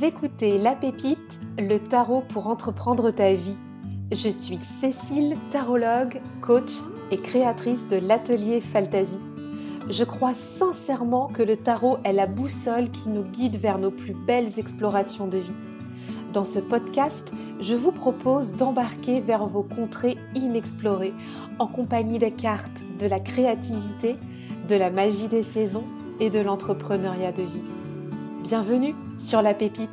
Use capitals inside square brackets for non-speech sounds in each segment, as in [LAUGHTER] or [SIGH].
Écoutez La Pépite, le tarot pour entreprendre ta vie. Je suis Cécile, tarologue, coach et créatrice de l'atelier Fantasy. Je crois sincèrement que le tarot est la boussole qui nous guide vers nos plus belles explorations de vie. Dans ce podcast, je vous propose d'embarquer vers vos contrées inexplorées en compagnie des cartes de la créativité, de la magie des saisons et de l'entrepreneuriat de vie. Bienvenue sur la pépite.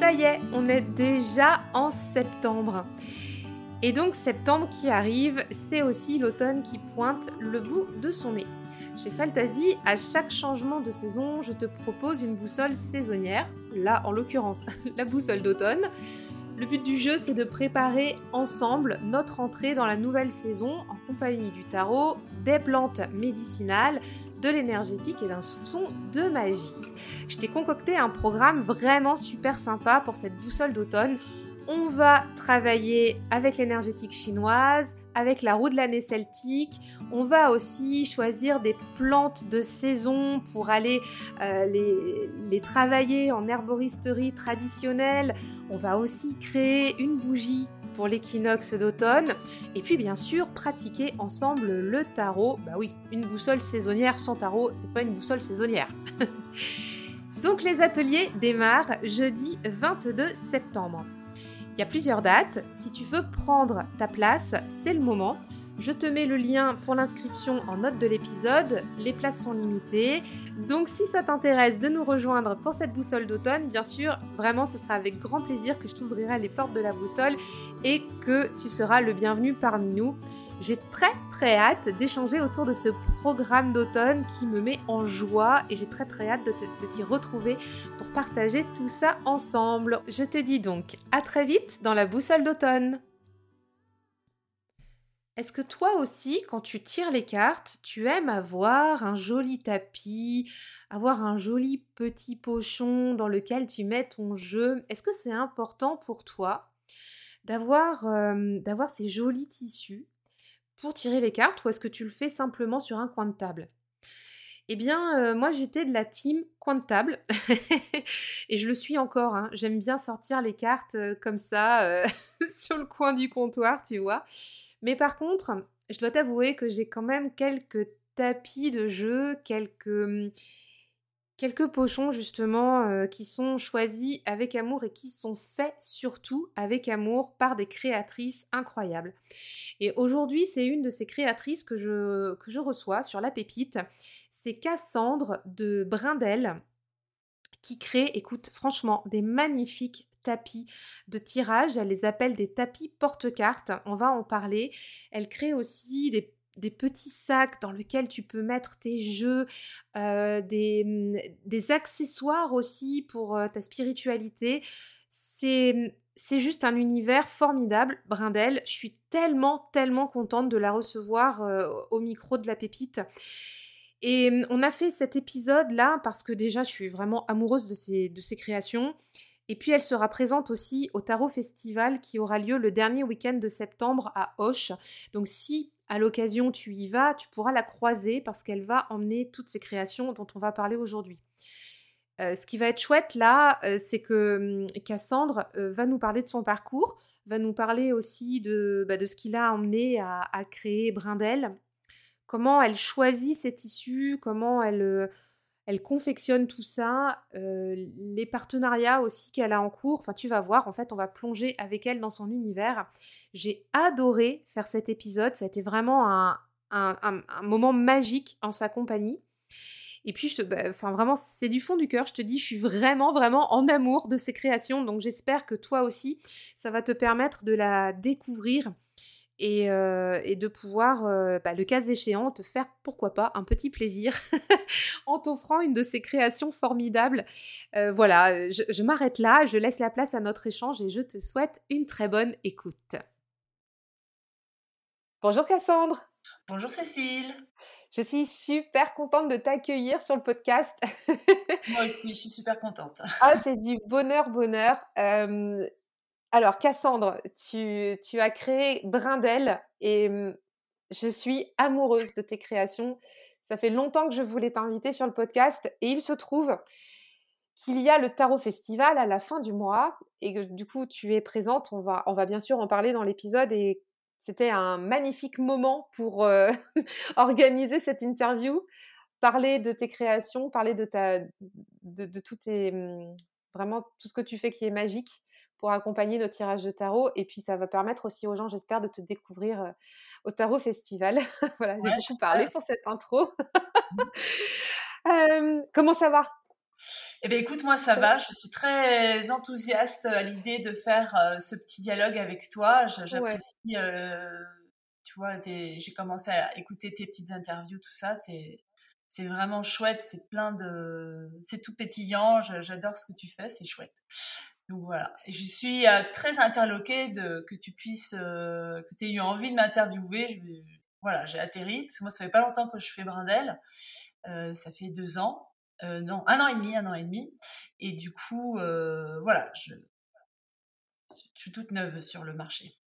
Ça y est, on est déjà en septembre. Et donc septembre qui arrive, c'est aussi l'automne qui pointe le bout de son nez. Chez Fantasy, à chaque changement de saison, je te propose une boussole saisonnière, là en l'occurrence [LAUGHS] la boussole d'automne, le but du jeu, c'est de préparer ensemble notre entrée dans la nouvelle saison en compagnie du tarot, des plantes médicinales, de l'énergétique et d'un soupçon de magie. Je t'ai concocté un programme vraiment super sympa pour cette boussole d'automne. On va travailler avec l'énergétique chinoise, avec la roue de l'année celtique. On va aussi choisir des plantes de saison pour aller euh, les, les, travailler en herboristerie traditionnelle. On va aussi créer une bougie pour l'équinoxe d'automne. Et puis bien sûr, pratiquer ensemble le tarot. Bah oui, une boussole saisonnière sans tarot, c'est pas une boussole saisonnière. [LAUGHS] Donc les ateliers démarrent jeudi 22 septembre. Il y a plusieurs dates. Si tu veux prendre ta place, c'est le moment. Je te mets le lien pour l'inscription en note de l'épisode. Les places sont limitées. Donc si ça t'intéresse de nous rejoindre pour cette boussole d'automne, bien sûr, vraiment ce sera avec grand plaisir que je t'ouvrirai les portes de la boussole et que tu seras le bienvenu parmi nous. J'ai très très hâte d'échanger autour de ce programme d'automne qui me met en joie et j'ai très très hâte de t'y retrouver pour partager tout ça ensemble. Je te dis donc à très vite dans la boussole d'automne. Est-ce que toi aussi, quand tu tires les cartes, tu aimes avoir un joli tapis, avoir un joli petit pochon dans lequel tu mets ton jeu? Est-ce que c'est important pour toi d'avoir euh, ces jolis tissus? Pour tirer les cartes ou est-ce que tu le fais simplement sur un coin de table? Eh bien, euh, moi j'étais de la team coin de table [LAUGHS] et je le suis encore. Hein. J'aime bien sortir les cartes euh, comme ça euh, [LAUGHS] sur le coin du comptoir, tu vois. Mais par contre, je dois t'avouer que j'ai quand même quelques tapis de jeu, quelques hum, quelques pochons justement euh, qui sont choisis avec amour et qui sont faits surtout avec amour par des créatrices incroyables. Et aujourd'hui, c'est une de ces créatrices que je, que je reçois sur la pépite. C'est Cassandre de Brindel qui crée, écoute, franchement, des magnifiques tapis de tirage. Elle les appelle des tapis porte-cartes. On va en parler. Elle crée aussi des des petits sacs dans lesquels tu peux mettre tes jeux, euh, mmh, des, accessoires aussi pour euh, ta spiritualité. C'est, c'est juste un univers formidable, Brindel. Je suis tellement, tellement contente de la recevoir euh, au micro de la pépite. Et mmh, on a fait cet épisode-là parce que déjà, je suis vraiment amoureuse de ces, de ces créations. Et puis elle sera présente aussi au Tarot Festival qui aura lieu le dernier week-end de septembre à Auch. Donc si à l'occasion tu y vas, tu pourras la croiser parce qu'elle va emmener toutes ces créations dont on va parler aujourd'hui. Euh, ce qui va être chouette là, euh, c'est que hum, Cassandre euh, va nous parler de son parcours, va nous parler aussi de, bah, de ce qui l'a emmené à, à, créer Brindel, comment elle choisit ses tissus, comment elle elle confectionne tout ça, euh, les partenariats aussi qu'elle a en cours. Enfin, tu vas voir, en fait, on va plonger avec elle dans son univers. J'ai adoré faire cet épisode. Ça a été vraiment un, moment magique en sa compagnie. Et puis, bah, vraiment, c'est du fond du cœur. Je te dis, je suis vraiment, vraiment en amour de ses créations. Donc, j'espère que toi aussi, ça va te permettre de la découvrir et, de pouvoir, bah, le cas échéant, te faire, pourquoi pas, un petit plaisir [LAUGHS] en t'offrant une de ces créations formidables. voilà, je, je m'arrête là, je laisse la place à notre échange et je te souhaite une très bonne écoute. Bonjour Cassandre. Bonjour Cécile. Je suis super contente de t'accueillir sur le podcast. [LAUGHS] Moi aussi, je suis super contente. ah, c'est du bonheur, bonheur. Alors, Cassandre, tu, as créé Brindel et je suis amoureuse de tes créations. Ça fait longtemps que je voulais t'inviter sur le podcast et il se trouve qu'il y a le Tarot Festival à la fin du mois et que du coup tu es présente. On va, bien sûr en parler dans l'épisode et c'était un magnifique moment pour [LAUGHS] organiser cette interview, parler de tes créations, parler de ta, de tout tes, mmh, vraiment tout ce que tu fais qui est magique pour accompagner nos tirages de tarot. Et puis, ça va permettre aussi aux gens, j'espère, de te découvrir euh, au Tarot Festival. [LAUGHS] voilà, j'ai beaucoup parlé pour cette intro. [LAUGHS] euh, comment ça va? Eh bien, écoute, moi, ça va. Je suis très enthousiaste à l'idée de faire euh, ce petit dialogue avec toi. J'apprécie, euh, tu vois, j'ai commencé à écouter tes petites interviews, tout ça. C'est, c'est vraiment chouette. C'est plein de, c'est tout pétillant. J'adore ce que tu fais. C'est chouette. Donc voilà. je suis euh, très interloquée de que tu puisses, que tu aies eu envie de m'interviewer. Voilà, j'ai atterri parce que moi, ça fait pas longtemps que je fais Brindel. ça fait deux ans. Euh, non, un an et demi, un an et demi. Et du coup, euh, voilà, je, suis toute neuve sur le marché.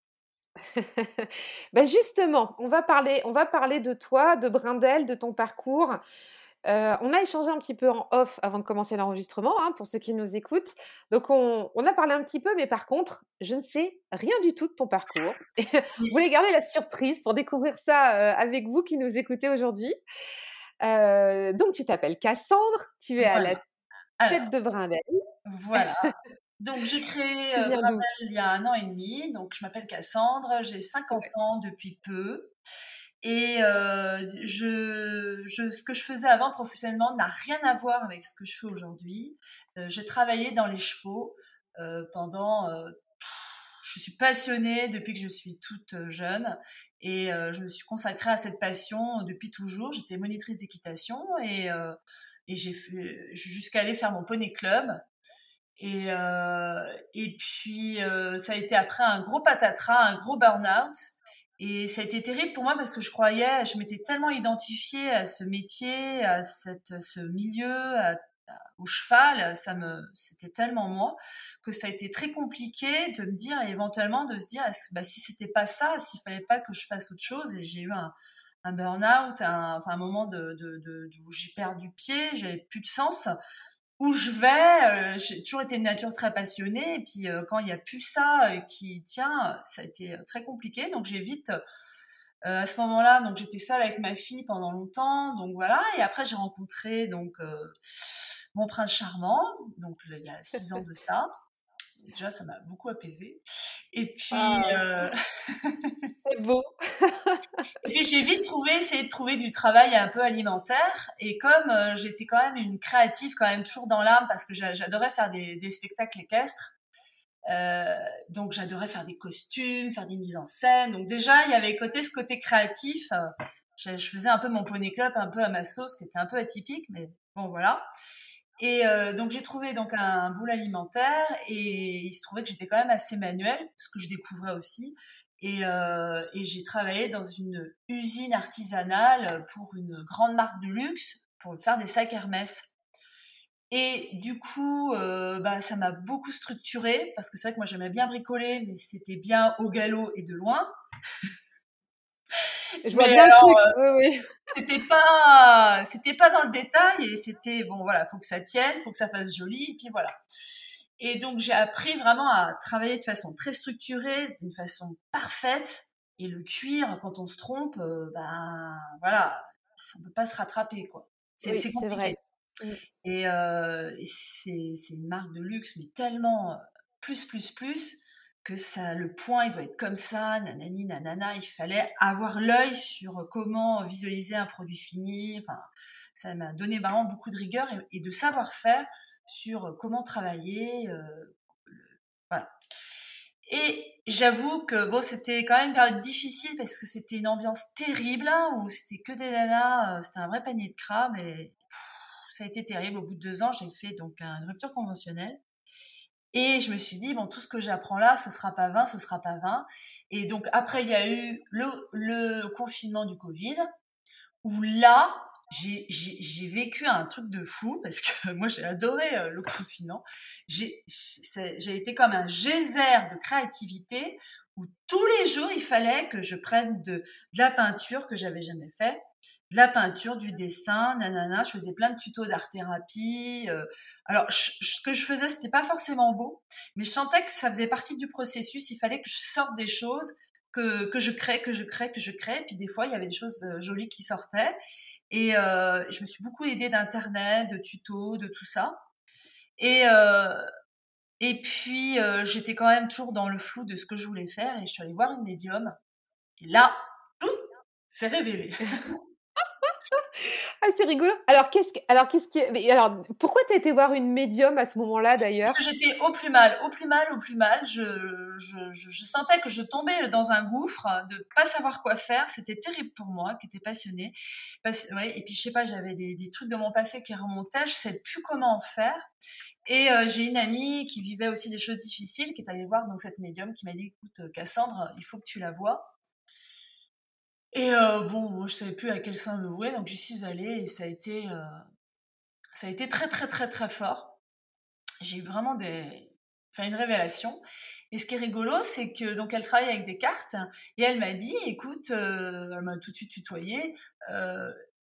[LAUGHS] ben justement, on va, parler, on va parler de toi, de Brindel, de ton parcours. Euh, on a échangé un petit peu en off avant de commencer l'enregistrement, hein, pour ceux qui nous écoutent. Donc, on, on, a parlé un petit peu, mais par contre, je ne sais rien du tout de ton parcours. [LAUGHS] Vous voulez garder la surprise pour découvrir ça avec vous qui nous écoutez aujourd'hui. Euh, donc, tu t'appelles Cassandre, tu es à la tête de Brindel. Voilà. Donc, j'ai [LAUGHS] créé euh, Brindel il y a un an et demi. Donc, je m'appelle Cassandre, j'ai 50 ans depuis peu. Et euh, je, ce que je faisais avant professionnellement n'a rien à voir avec ce que je fais aujourd'hui. j'ai travaillé dans les chevaux pendant je suis passionnée depuis que je suis toute euh, jeune et euh, je me suis consacrée à cette passion depuis toujours. J'étais monitrice d'équitation et, euh, et j'ai jusqu'à aller faire mon poney club. Et, et puis ça a été après un gros patatras, un gros burn-out. Et ça a été terrible pour moi parce que je croyais, je m'étais tellement identifiée à ce métier, à cette, ce milieu, à au cheval, ça me, c'était tellement moi que ça a été très compliqué de me dire et éventuellement de se dire, bah, si c'était pas ça, s'il fallait pas que je fasse autre chose, et j'ai eu un, burn-out, un, enfin, un moment de, où j'ai perdu pied, j'avais plus de sens. Où je vais, euh, j'ai toujours été de nature très passionnée, et puis euh, quand il y a plus ça euh, qui tient, ça a été très compliqué. Donc j'ai vite à ce moment-là, donc j'étais seule avec ma fille pendant longtemps, donc voilà. Et après j'ai rencontré donc mon prince charmant, donc il y a six ans de ça. Déjà, ça m'a beaucoup apaisé. Et puis, ah. euh, [LAUGHS] c'est beau. et puis j'ai vite trouvé, essayé de trouver du travail un peu alimentaire. Et comme euh, j'étais quand même une créative, quand même toujours dans l'âme, parce que j'adorais faire des, spectacles équestres. Euh, donc j'adorais faire des costumes, faire des mises en scène. Donc déjà, il y avait côté ce côté créatif. je, je faisais un peu mon poney club, un peu à ma sauce, qui était un peu atypique, mais bon voilà. Et euh, donc j'ai trouvé donc un boule alimentaire et il se trouvait que j'étais quand même assez manuel, ce que je découvrais aussi. Et, euh, j'ai travaillé dans une usine artisanale pour une grande marque de luxe pour faire des sacs Hermès. Et du coup, euh, bah, ça m'a beaucoup structuré parce que c'est vrai que moi j'aimais bien bricoler, mais c'était bien au galop et de loin. Je vois bien alors, euh, oui, oui. C'était pas, c'était pas dans le détail et c'était bon voilà, faut que ça tienne, faut que ça fasse joli et puis voilà. Et donc j'ai appris vraiment à travailler de façon très structurée, d'une façon parfaite. Et le cuir, quand on se trompe, euh, ben voilà, on peut pas se rattraper quoi. C'est oui, compliqué. Vrai. Et euh, c'est une marque de luxe, mais tellement plus plus plus que ça, le point, il doit être comme ça, nanani, nanana. Il fallait avoir l'œil sur comment visualiser un produit fini. Enfin, ça m'a donné vraiment beaucoup de rigueur et, de savoir-faire sur comment travailler. Euh, voilà. Et j'avoue que bon, c'était quand même une période difficile parce que c'était une ambiance terrible hein, où c'était que des nanas, euh, c'était un vrai panier de crabes et ça a été terrible. Au bout de deux ans, j'ai fait donc une rupture conventionnelle. Et je me suis dit, bon, tout ce que j'apprends là, ce sera pas 20, ce sera pas 20. Et donc, après, il y a eu le, le confinement du Covid, où là, j'ai vécu un truc de fou [LAUGHS] parce que moi j'ai adoré euh, le confinement. J'ai été comme un geyser de créativité où tous les jours il fallait que je prenne de, de la peinture que j'avais jamais fait, de la peinture, du dessin, nanana. Je faisais plein de tutos d'art thérapie. Euh. alors ce que je faisais c'était pas forcément beau, mais je sentais que ça faisait partie du processus. Il fallait que je sorte des choses que, que je crée, que je crée, que je crée. Puis des fois il y avait des choses euh, jolies qui sortaient. Et euh, je me suis beaucoup aidée d'internet, de tutos, de tout ça. Et et puis j'étais quand même toujours dans le flou de ce que je voulais faire et je suis allée voir une médium. Et là, tout s'est révélé. [LAUGHS] Ah, c'est rigolo. Alors, qu'est-ce que, alors, qu'est-ce que, mais alors, pourquoi t'as été voir une médium à ce moment-là, d'ailleurs Parce que j'étais au plus mal, au plus mal, au plus mal. Je, je, je, sentais que je tombais dans un gouffre de pas savoir quoi faire. C'était terrible pour moi, qui était passionnée. Ouais, et puis, je sais pas, j'avais des, des, trucs de mon passé qui remontaient. Je sais plus comment en faire. Et euh, j'ai une amie qui vivait aussi des choses difficiles, qui est allée voir donc cette médium, qui m'a dit, écoute, Cassandre, il faut que tu la vois. Et euh, bon, moi, je savais plus à quel sein me vouer, donc j'y suis allée et ça a été, euh, ça a été très très très très fort. J'ai eu vraiment des, enfin une révélation. Et ce qui est rigolo, c'est que donc elle travaille avec des cartes et elle m'a dit, écoute, euh, elle m'a tout de suite tutoyé.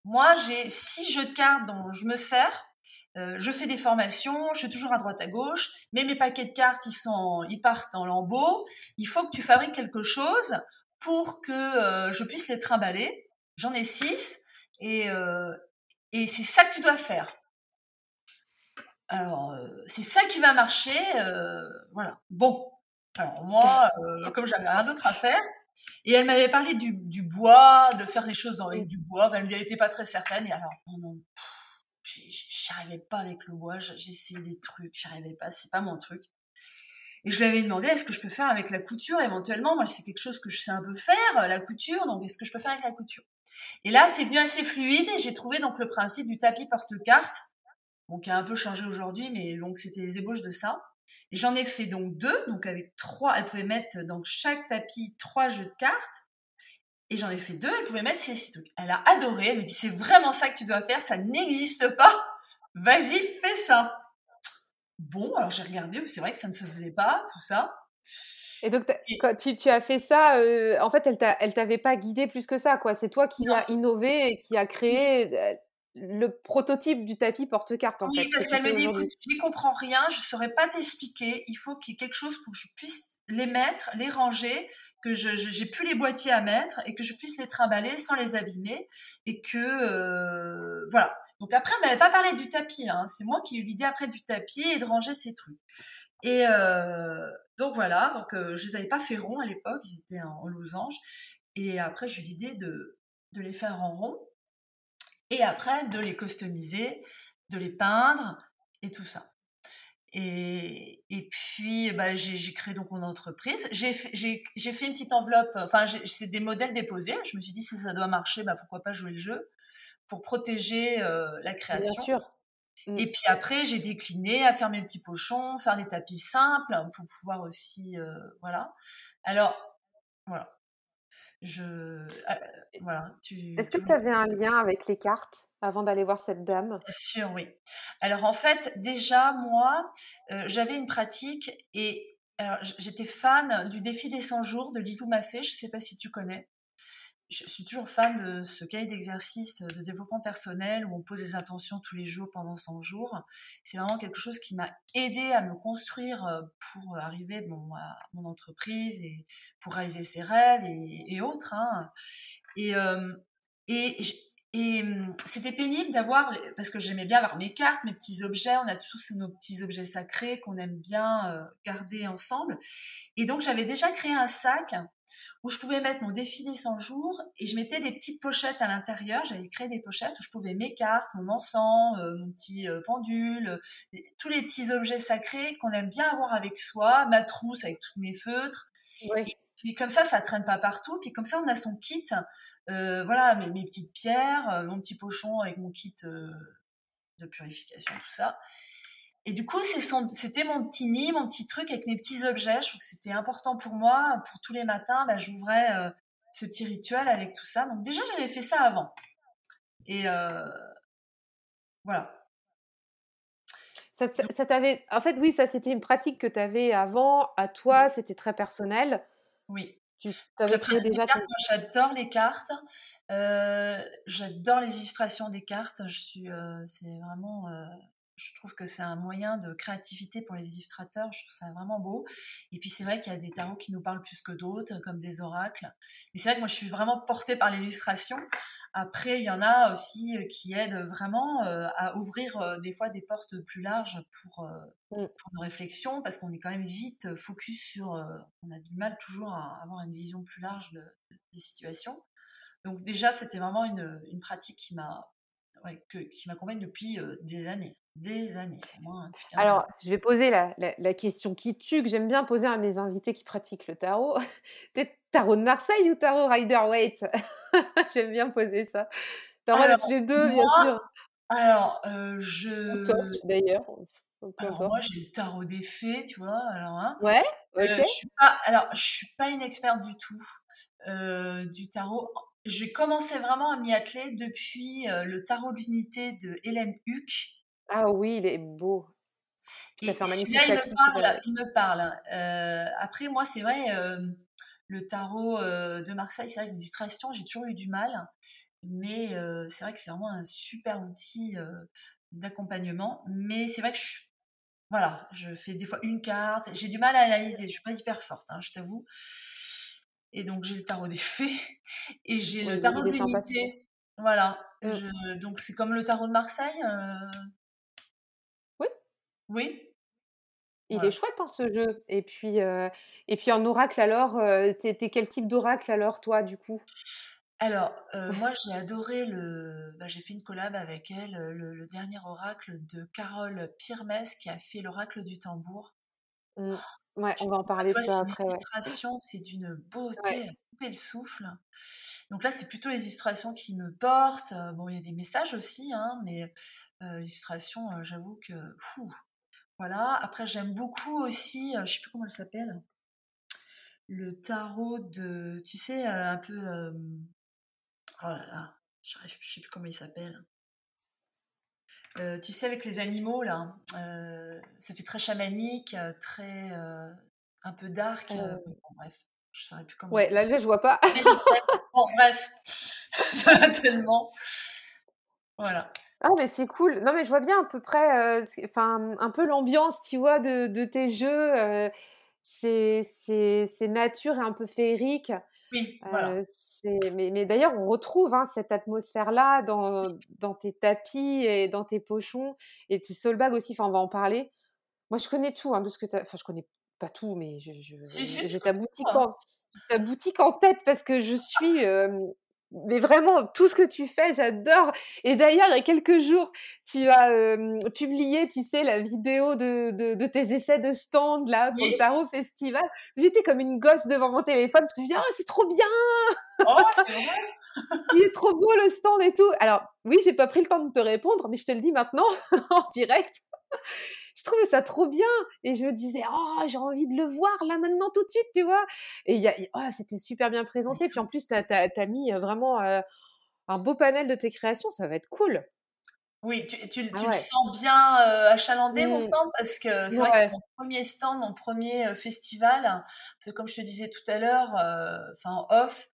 moi, j'ai six jeux de cartes dont je me sers. je fais des formations, je suis toujours à droite à gauche, mais mes paquets de cartes, ils sont, ils partent en lambeaux. Il faut que tu fabriques quelque chose pour que euh, je puisse les trimballer. J'en ai six et, euh, et c'est ça que tu dois faire. Alors, euh, c'est ça qui va marcher. voilà. Bon. Alors, moi, comme j'avais rien d'autre à faire, et elle m'avait parlé du, du, bois, de faire des choses avec du bois. Elle me dit elle n'était pas très certaine. Et alors, non, non, j'arrivais pas avec le bois. J'essayais des trucs, j'arrivais pas. C'est pas mon truc. Et je lui avais demandé, est-ce que je peux faire avec la couture éventuellement? Moi, c'est quelque chose que je sais un peu faire, la couture, donc est-ce que je peux faire avec la couture? Et là, c'est venu assez fluide et j'ai trouvé donc le principe du tapis porte-carte, bon, qui a un peu changé aujourd'hui, mais donc c'était les ébauches de ça. Et j'en ai fait donc deux, donc avec trois, elle pouvait mettre dans chaque tapis trois jeux de cartes. Et j'en ai fait deux, elle pouvait mettre ces six trucs. Elle a adoré, elle me dit, c'est vraiment ça que tu dois faire, ça n'existe pas. Vas-y, fais ça. Bon, alors j'ai regardé, c'est vrai que ça ne se faisait pas, tout ça. Et donc, quand tu, as fait ça, euh, en fait, elle t'avait pas guidé plus que ça, quoi. C'est toi qui as innové et qui a créé euh, le prototype du tapis porte-carte, en oui, fait. Oui, parce qu'elle me dit, écoute, je n'y comprends rien, je ne saurais pas t'expliquer, il faut qu'il y ait quelque chose pour que je puisse les mettre, les ranger, que je j'ai plus les boîtiers à mettre et que je puisse les trimballer sans les abîmer et que euh, voilà. Donc après, elle m'avait pas parlé du tapis. Hein. C'est moi qui ai eu l'idée après du tapis et de ranger ces trucs. Et euh, donc voilà. Donc euh, je les avais pas fait ronds à l'époque. Ils étaient en, losange. Et après, j'ai eu l'idée de de les faire en rond. Et après, de les customiser, de les peindre et tout ça. Et, et puis, bah, j'ai créé donc mon entreprise. J'ai fait, fait une petite enveloppe, enfin, c'est des modèles déposés. Je me suis dit, si ça doit marcher, bah, pourquoi pas jouer le jeu pour protéger euh, la création. Bien sûr. Mmh. Et puis après, j'ai décliné à faire mes petits pochons, faire des tapis simples pour pouvoir aussi, euh, voilà. Alors, voilà. Je, ah, voilà. Est-ce que tu avais un lien avec les cartes avant d'aller voir cette dame? Bien sûr, oui. Alors en fait, déjà, moi, euh, j'avais une pratique et j'étais fan du défi des 100 jours de Lilou Massé, je ne sais pas si tu connais. Je suis toujours fan de ce cahier d'exercice de développement personnel où on pose des intentions tous les jours pendant 100 jours. C'est vraiment quelque chose qui m'a aidé à me construire euh, pour arriver à mon entreprise et pour réaliser ses rêves et, autres. Hein. Et, euh, et mmh, c'était pénible d'avoir, parce que j'aimais bien avoir mes cartes, mes petits objets, on a tous nos petits objets sacrés qu'on aime bien euh, garder ensemble. Et donc j'avais déjà créé un sac où je pouvais mettre mon défi des 100 jours et je mettais des petites pochettes à l'intérieur. J'avais créé des pochettes où je pouvais mes cartes, mon encens, euh, mon petit euh, pendule, tous les petits objets sacrés qu'on aime bien avoir avec soi, ma trousse avec tous mes feutres. Et puis comme ça, ça traîne pas partout. Puis comme ça, on a son kit euh, voilà, mes, mes, petites pierres, euh, mon petit pochon avec mon kit euh, de purification, tout ça. Et du coup, c'était mon petit nid, mon petit truc avec mes petits objets. Je trouve que c'était important pour moi. Pour tous les matins, bah, j'ouvrais ce petit rituel avec tout ça. Donc déjà, j'avais fait ça avant. Et voilà. Ça, t'avait. En fait, oui, ça, c'était une pratique que tu avais avant, à toi, c'était très personnel. Oui. Tu avais créé déjà. J'adore les cartes. j'adore les illustrations des cartes. Je suis, c'est vraiment, je trouve que c'est un moyen de créativité pour les illustrateurs. Je trouve ça vraiment beau. Et puis c'est vrai qu'il y a des tarots qui nous parlent plus que d'autres, comme des oracles. Mais c'est vrai que moi je suis vraiment portée par l'illustration. Après, il y en a aussi euh, qui aident vraiment euh, à ouvrir euh, des fois des portes plus larges pour, mmh. pour nos réflexions, parce qu'on est quand même vite focus sur. on a du mal toujours à avoir une vision plus large des situations. Donc déjà, c'était vraiment une, une pratique qui m'a qui m'accompagne depuis des années. Des années. Moi, Alors, je vais poser la, la, question qui tue, que j'aime bien poser à mes invités qui pratiquent le tarot. [LAUGHS] Peut-être tarot de Marseille ou tarot Rider-Waite [LAUGHS] J'aime bien poser ça. Tarot avec les deux, bien sûr. Alors, je. D'ailleurs. Alors, moi, j'ai le tarot des fées, tu vois. Alors, hein, ouais, ok. je suis pas, alors, je suis pas une experte du tout du tarot j'ai commencé vraiment à m'y atteler depuis le tarot d'unité de Hélène Huck. Ah oui, il est beau. Et il me parle. Il me parle. après, moi, c'est vrai, le tarot de Marseille, c'est vrai que les illustrations, j'ai toujours eu du mal. Mais c'est vrai que c'est vraiment un super outil d'accompagnement. Mais c'est vrai que je, voilà, je fais des fois une carte. J'ai du mal à analyser. Je suis pas hyper forte, hein, je t'avoue. Et donc, j'ai le tarot des fées [LAUGHS] et j'ai le tarot de l'unité. Voilà. Mmh. donc, c'est comme le tarot de Marseille. Euh oui. Oui. Il est chouette hein, ce jeu. Et puis, euh, et puis en oracle alors, euh, t'es, quel type d'oracle alors toi du coup? Alors [LAUGHS] moi j'ai adoré le, bah, j'ai fait une collab avec elle, le, dernier oracle de Carole Pirmes qui a fait l'oracle du tambour. Mmh. Ouais, on va en parler de ça après. L'illustration, c'est d'une beauté à couper le souffle. Donc là, c'est plutôt les illustrations qui me portent. Bon, il y a des messages aussi, hein, mais euh, l'illustration, euh, j'avoue que. voilà. Après, j'aime beaucoup aussi, je sais plus comment elle s'appelle, le tarot de. Tu sais, un peu. oh là là, je ne sais plus comment il s'appelle. Euh, tu sais, avec les animaux, là, euh, ça fait très chamanique, euh, très. un peu dark. bref, je ne saurais plus comment. Ouais, là, là, je vois pas. [LAUGHS] bon, bref, [LAUGHS] tellement. Voilà. Ah, mais c'est cool. Non, mais je vois bien à peu près, enfin, un peu l'ambiance, tu vois, de, de tes jeux. c'est nature et un peu féerique. Oui, voilà mais, d'ailleurs, on retrouve hein, cette atmosphère-là dans, dans, tes tapis et dans tes pochons et tes soulbags aussi. Enfin, on va en parler. Moi, je connais tout hein, de ce que tu Enfin, je connais pas tout, mais je, j'ai ta boutique, en, ta boutique en tête parce que je suis mais vraiment, tout ce que tu fais, j'adore. Et d'ailleurs, il y a quelques jours, tu as publié, tu sais, la vidéo de, de, tes essais de stand là pour le Tarot Festival. J'étais comme une gosse devant mon téléphone. Je me disais, oh, c'est trop bien Oh, c'est vrai [LAUGHS] Il est trop beau le stand et tout. Alors, oui, j'ai pas pris le temps de te répondre, mais je te le dis maintenant [LAUGHS] en direct je trouvais ça trop bien. Et je me disais, oh, j'ai envie de le voir là maintenant tout de suite, tu vois? Et oh, c'était super bien présenté. Puis en plus, tu as, mis vraiment un beau panel de tes créations. Ça va être cool. Oui, tu, tu, ah le sens bien achalandé, mon mmh. stand, parce que c'est vrai que c'est mon premier stand, mon premier festival. Parce que comme je te disais tout à l'heure, enfin off,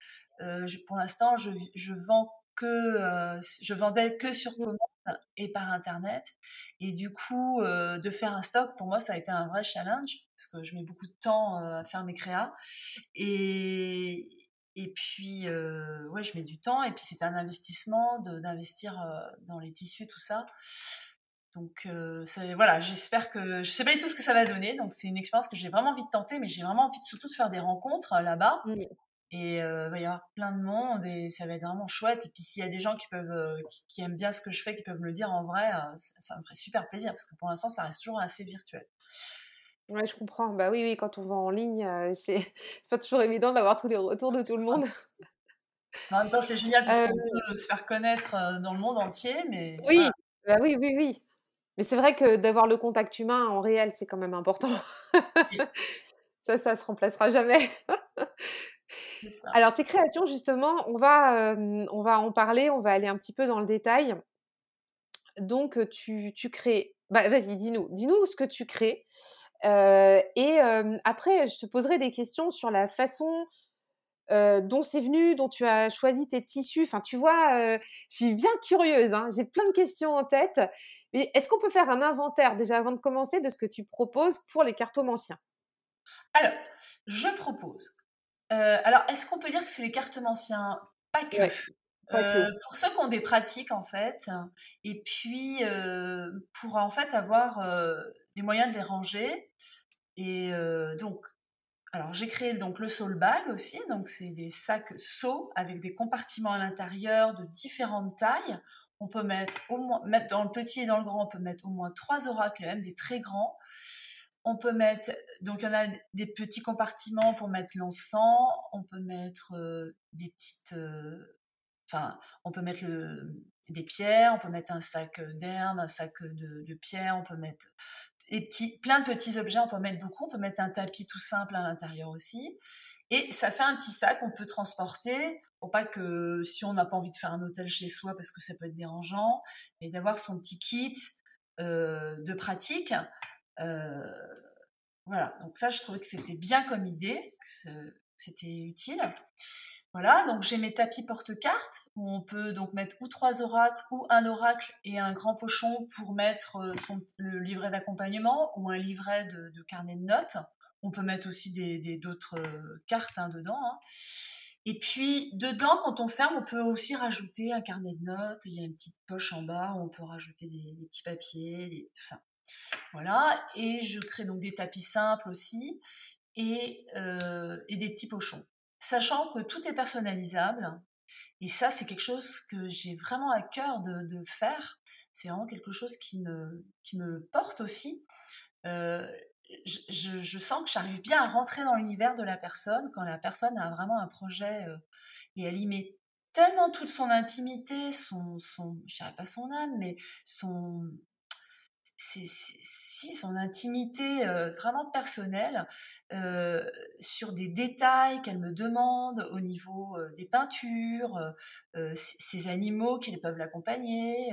pour l'instant, je, je vends que je vendais que sur commande et par internet et du coup de faire un stock pour moi ça a été un vrai challenge parce que je mets beaucoup de temps à faire mes créas et et puis ouais je mets du temps et puis c'est un investissement d'investir dans les tissus tout ça donc voilà j'espère que je sais pas du tout ce que ça va donner donc c'est une expérience que j'ai vraiment envie de tenter mais j'ai vraiment envie surtout de faire des rencontres là-bas mmh. Et il va y avoir plein de monde et ça va être vraiment chouette. Et puis s'il y a des gens qui peuvent, qui, aiment bien ce que je fais, qui peuvent me le dire en vrai, ça, me ferait super plaisir parce que pour l'instant, ça reste toujours assez virtuel. Ouais, je comprends. Bah oui, oui, quand on va en ligne, [LAUGHS] c'est pas toujours évident d'avoir tous les retours de tout le monde. [LAUGHS] En même temps, c'est génial parce qu'on peut se faire connaître dans le monde entier, mais. Oui, bah oui, oui, oui. Mais c'est vrai que d'avoir le contact humain en réel, c'est quand même important. [LAUGHS] ça, ça se remplacera jamais. Alors, tes créations, justement, on va, on va en parler, on va aller un petit peu dans le détail. Donc, tu, tu crées. Bah, vas-y, dis-nous. Dis-nous ce que tu crées. et après, je te poserai des questions sur la façon dont c'est venu, dont tu as choisi tes tissus. Enfin, tu vois, je suis bien curieuse. Hein. J'ai plein de questions en tête. Mais est-ce qu'on peut faire un inventaire déjà avant de commencer de ce que tu proposes pour les cartomanciens? Alors, je propose. Alors, est-ce qu'on peut dire que c'est les cartomanciens Pas que. pour ceux qui ont des pratiques en fait, et puis pour en fait avoir les moyens de les ranger. Et donc alors j'ai créé donc le soul bag aussi, donc c'est des sacs seaux avec des compartiments à l'intérieur de différentes tailles. On peut mettre au moins, mettre dans le petit et dans le grand, on peut mettre au moins trois oracles, même des très grands. On peut mettre, donc il y a des petits compartiments pour mettre l'encens. On peut mettre euh, des petites, euh, enfin, on peut mettre des pierres. On peut mettre un sac d'herbes, un sac de, pierres. On peut mettre petits, plein de petits objets, on peut mettre beaucoup, on peut mettre un tapis tout simple à l'intérieur aussi. Et ça fait un petit sac qu'on peut transporter pour pas que si on n'a pas envie de faire un hôtel chez soi parce que ça peut être dérangeant, et d'avoir son petit kit euh, de pratique. Euh, voilà, donc ça je trouvais que c'était bien comme idée, que c'était utile. Voilà, donc j'ai mes tapis porte-cartes où on peut donc mettre ou trois oracles ou un oracle et un grand pochon pour mettre euh, son, le livret d'accompagnement ou un livret de, carnet de notes. On peut mettre aussi des, d'autres euh, cartes hein, dedans. Hein. Et puis dedans, quand on ferme, on peut aussi rajouter un carnet de notes. Il y a une petite poche en bas où on peut rajouter des, petits papiers, tout ça. Voilà, et je crée donc des tapis simples aussi et, euh, et des petits pochons sachant que tout est personnalisable. Et ça, c'est quelque chose que j'ai vraiment à cœur de, faire. C'est vraiment quelque chose qui me, qui me porte aussi. Euh, je, sens que j'arrive bien à rentrer dans l'univers de la personne quand la personne a vraiment un projet euh, et elle y met tellement toute son intimité, son, son je dirais pas son âme, mais son, si son intimité euh, vraiment personnelle euh, sur des détails qu'elle me demande au niveau euh, des peintures, ces animaux qui peuvent l'accompagner,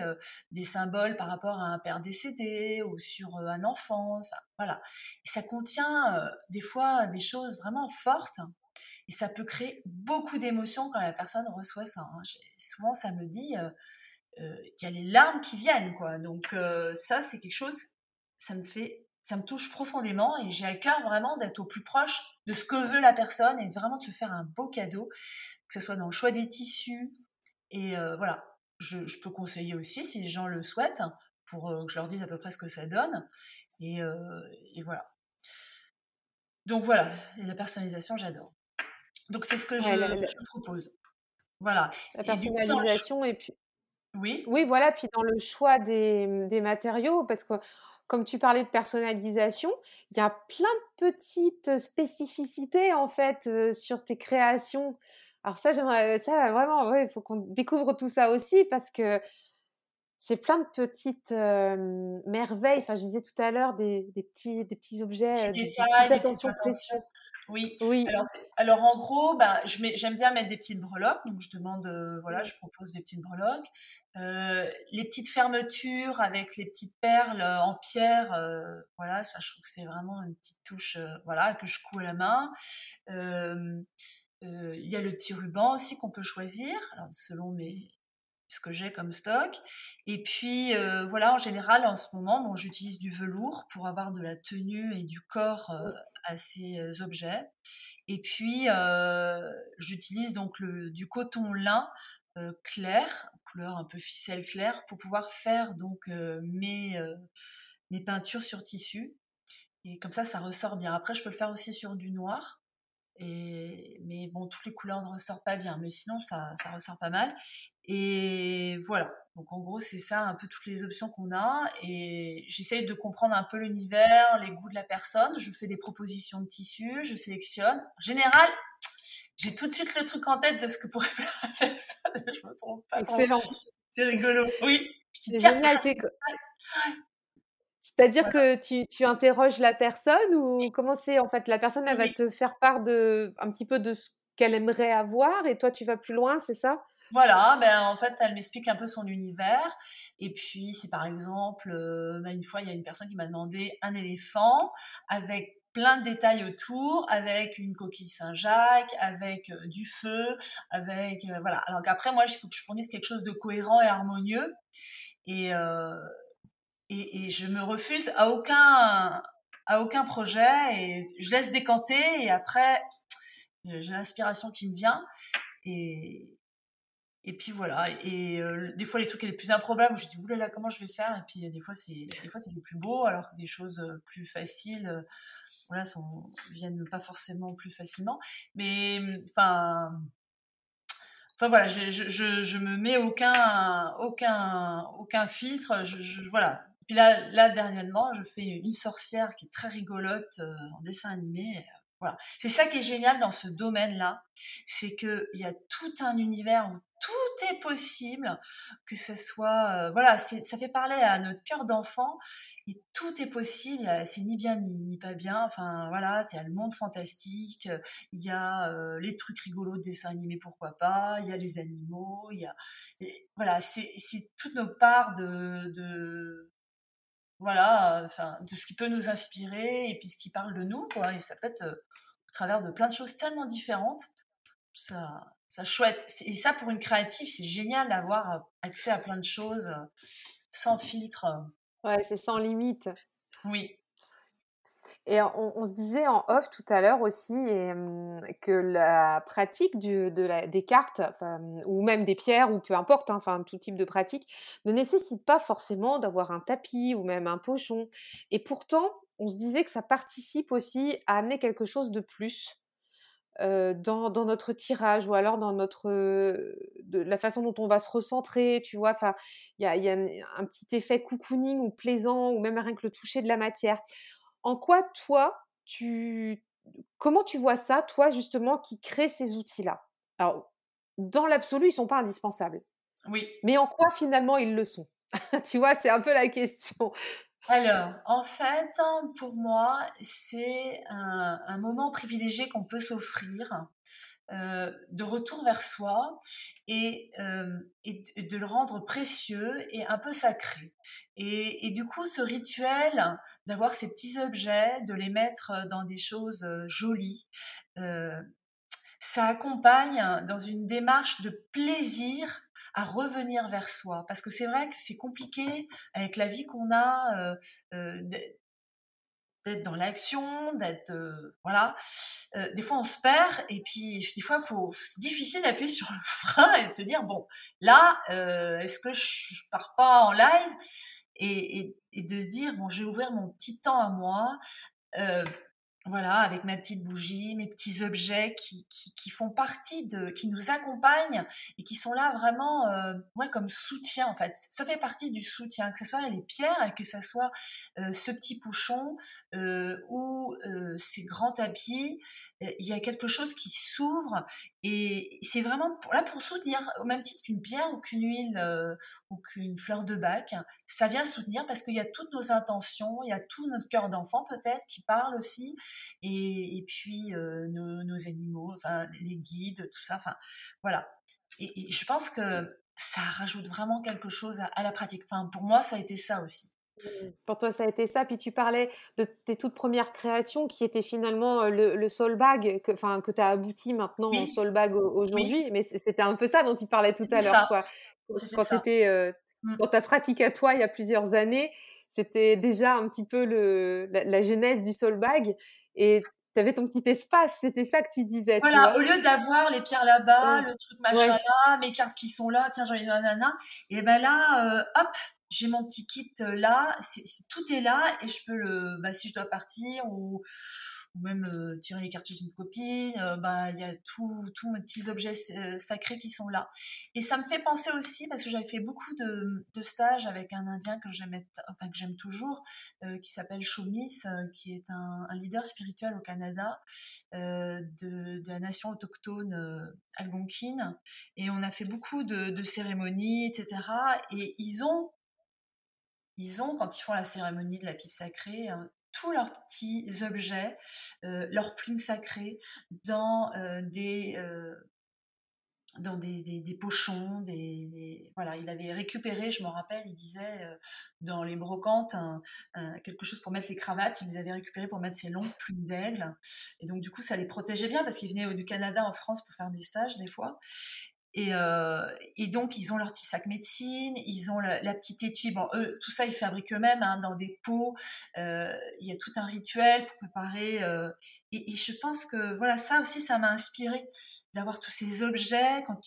des symboles par rapport à un père décédé ou sur un enfant, voilà. ça contient des fois des choses vraiment fortes et ça peut créer beaucoup d'émotions quand la personne reçoit ça. Hein. Souvent ça me dit il y a les larmes qui viennent, quoi. Donc euh, ça, c'est quelque chose, ça me fait, ça me touche profondément et j'ai à cœur vraiment d'être au plus proche de ce que veut la personne et vraiment de se faire un beau cadeau, que ce soit dans le choix des tissus. Et euh, voilà, je, peux conseiller aussi si les gens le souhaitent pour que je leur dise à peu près ce que ça donne. Et, voilà. Donc voilà, la personnalisation, j'adore. Donc c'est ce que je, propose. Voilà. La personnalisation et puis oui. Oui, voilà, puis dans le choix des, mmh, matériaux, parce que comme tu parlais de personnalisation, il y a plein de petites spécificités en fait sur tes créations. Alors ça, j'aimerais, ça vraiment, il faut qu'on découvre tout ça aussi parce que c'est plein de petites merveilles. Enfin, je disais tout à l'heure des, petits, des petits objets, des, petites attentions précieuses. Oui. oui. Alors, en gros, ben, j'aime bien mettre des petites breloques. Donc je demande, euh, voilà, je propose des petites breloques. Euh, les petites fermetures avec les petites perles en pierre, euh, voilà, ça je trouve que c'est vraiment une petite touche, voilà, que je couds à la main. Il y a le petit ruban aussi qu'on peut choisir, alors selon mes, ce que j'ai comme stock. Et puis voilà, en général, en ce moment, bon, j'utilise du velours pour avoir de la tenue et du corps à ces objets. Et puis, j'utilise donc le, du coton lin clair, couleur un peu ficelle claire, pour pouvoir faire donc mes, mes peintures sur tissu. Et comme ça, ça ressort bien. Après, je peux le faire aussi sur du noir. Et, mais bon, toutes les couleurs ne ressortent pas bien, mais sinon ça, ça ressort pas mal. Et voilà. Donc en gros, c'est ça un peu toutes les options qu'on a. Et j'essaye de comprendre un peu l'univers, les goûts de la personne. Je fais des propositions de tissus, je sélectionne. En général, j'ai tout de suite le truc en tête de ce que pourrait [LAUGHS] faire la personne. Je me trompe pas. Excellent. C'est rigolo. Oui. C'est génial. C'est-à-dire que tu, tu, interroges la personne ou comment c'est en fait La personne, elle va te faire part de un petit peu de ce qu'elle aimerait avoir et toi tu vas plus loin, c'est ça? Voilà, ben en fait, elle m'explique un peu son univers. Et puis, si par exemple, euh, ben, une fois, il y a une personne qui m'a demandé un éléphant avec plein de détails autour, avec une coquille Saint-Jacques, avec euh, du feu, avec euh, voilà. Alors qu'après, moi, il faut que je fournisse quelque chose de cohérent et harmonieux. Et, et, je me refuse à aucun à aucun projet et je laisse décanter et après j'ai l'inspiration qui me vient et et puis voilà, et euh, des fois les trucs les plus improbables, je dis oulala comment je vais faire, et puis des fois c'est des fois c'est le plus beau, alors que des choses euh, plus faciles, euh, voilà, sont, viennent pas forcément plus facilement. Mais enfin, enfin voilà, je, je, je, me mets aucun aucun aucun filtre, voilà. Puis là là dernièrement, je fais une sorcière qui est très rigolote en dessin animé. Voilà. C'est ça qui est génial dans ce domaine-là, c'est qu'il y a tout un univers où tout est possible, que ce soit, euh, voilà, ça fait parler à notre cœur d'enfant, et tout est possible, c'est ni bien ni, pas bien, enfin voilà, il y a le monde fantastique, il y a euh, les trucs rigolos de dessins animés, pourquoi pas, il y a les animaux, il y a, voilà, c'est toutes nos parts de voilà, enfin, de ce qui peut nous inspirer et puis ce qui parle de nous, quoi. Et ça peut être euh, au travers de plein de choses tellement différentes. Ça, ça chouette. Et ça, pour une créative, c'est génial d'avoir euh, accès à plein de choses euh, sans filtre. Ouais, c'est sans limite. Oui. Et on, se disait en off tout à l'heure aussi que la pratique des cartes, ou même des pierres, ou peu importe, hein, enfin tout type de pratique, ne nécessite pas forcément d'avoir un tapis ou même un pochon. Et pourtant, on se disait que ça participe aussi à amener quelque chose de plus. dans, notre tirage ou alors dans notre de la façon dont on va se recentrer, tu vois. Enfin, il y a, y a, un petit effet cocooning ou plaisant ou même rien que le toucher de la matière. En quoi, toi, tu. Comment tu vois ça, toi, justement, qui crée ces outils-là? Alors, dans l'absolu, ils ne sont pas indispensables. Oui. Mais en quoi, finalement, ils le sont? [LAUGHS] Tu vois, c'est un peu la question. Alors, en fait, pour moi, c'est un, moment privilégié qu'on peut s'offrir euh, de retour vers soi et, euh, et, de le rendre précieux et un peu sacré. Et, du coup, ce rituel d'avoir ces petits objets, de les mettre dans des choses euh, jolies, ça accompagne dans une démarche de plaisir à revenir vers soi. Parce que c'est vrai que c'est compliqué avec la vie qu'on a, dans l'action, d'être euh, voilà. Euh, des fois on se perd et puis des fois faut c'est difficile d'appuyer sur le frein et de se dire bon là euh, est-ce que je, pars pas en live et, de se dire bon je vais ouvrir mon petit temps à moi voilà, avec ma petite bougie, mes petits objets qui, qui, qui, font partie de, qui nous accompagnent et qui sont là vraiment, euh, comme soutien en fait. Ça fait partie du soutien, que ce soit les pierres que ce soit euh, ce petit pouchon euh, ou euh, ces grands tapis. Euh, il y a quelque chose qui s'ouvre et c'est vraiment pour, là pour soutenir, au même titre qu'une pierre ou qu'une huile euh, ou qu'une fleur de bac, ça vient soutenir parce qu'il y a toutes nos intentions, il y a tout notre cœur d'enfant peut-être qui parle aussi, et, puis euh, nos, animaux, enfin les guides, tout ça, enfin voilà. Et, et, je pense que ça rajoute vraiment quelque chose à, à la pratique. Enfin pour moi ça a été ça aussi. Mmh. Pour toi, ça a été ça. Puis tu parlais de tes toutes premières créations qui étaient finalement le, le soul bag, que, enfin, que tu as abouti maintenant en soul bag aujourd'hui. Mais c'était un peu ça dont tu parlais tout à l'heure, toi. Quand tu étais mmh. dans ta pratique à toi il y a plusieurs années, c'était déjà un petit peu le, la, genèse du soul bag. Et tu avais ton petit espace, c'était ça que tu disais. Voilà, au lieu d'avoir les pierres là-bas, le truc machin là, mes cartes qui sont là, tiens, j'en ai un nana, et ben là, hop, j'ai mon petit kit euh, là, tout est là et je peux le, bah, si je dois partir ou, même euh, tirer les cartes chez une copine, euh, bah il y a tous mes petits objets sacrés qui sont là. Et ça me fait penser aussi parce que j'avais fait beaucoup de, stages avec un Indien que j'aime, enfin que j'aime toujours, qui s'appelle Shomis, qui est un, leader spirituel au Canada de, la nation autochtone algonquine. Et on a fait beaucoup de cérémonies, etc. Et ils ont ils ont, quand ils font la cérémonie de la pipe sacrée, tous leurs petits objets, leurs plumes sacrées dans des dans des, pochons, voilà, il avait récupéré, je me rappelle, il disait dans les brocantes quelque chose pour mettre les cravates, il les avait récupérés pour mettre ses longues plumes d'aigle, et donc du coup ça les protégeait bien parce qu'ils venaient du Canada en France pour faire des stages des fois, et, et, donc, ils ont leur petit sac médecine, ils ont la, petite étui. Bon, eux, tout ça, ils fabriquent eux-mêmes hein, dans des pots. Euh, il y a tout un rituel pour préparer. Euh, et, je pense que voilà, ça aussi, ça m'a inspiré d'avoir tous ces objets quand,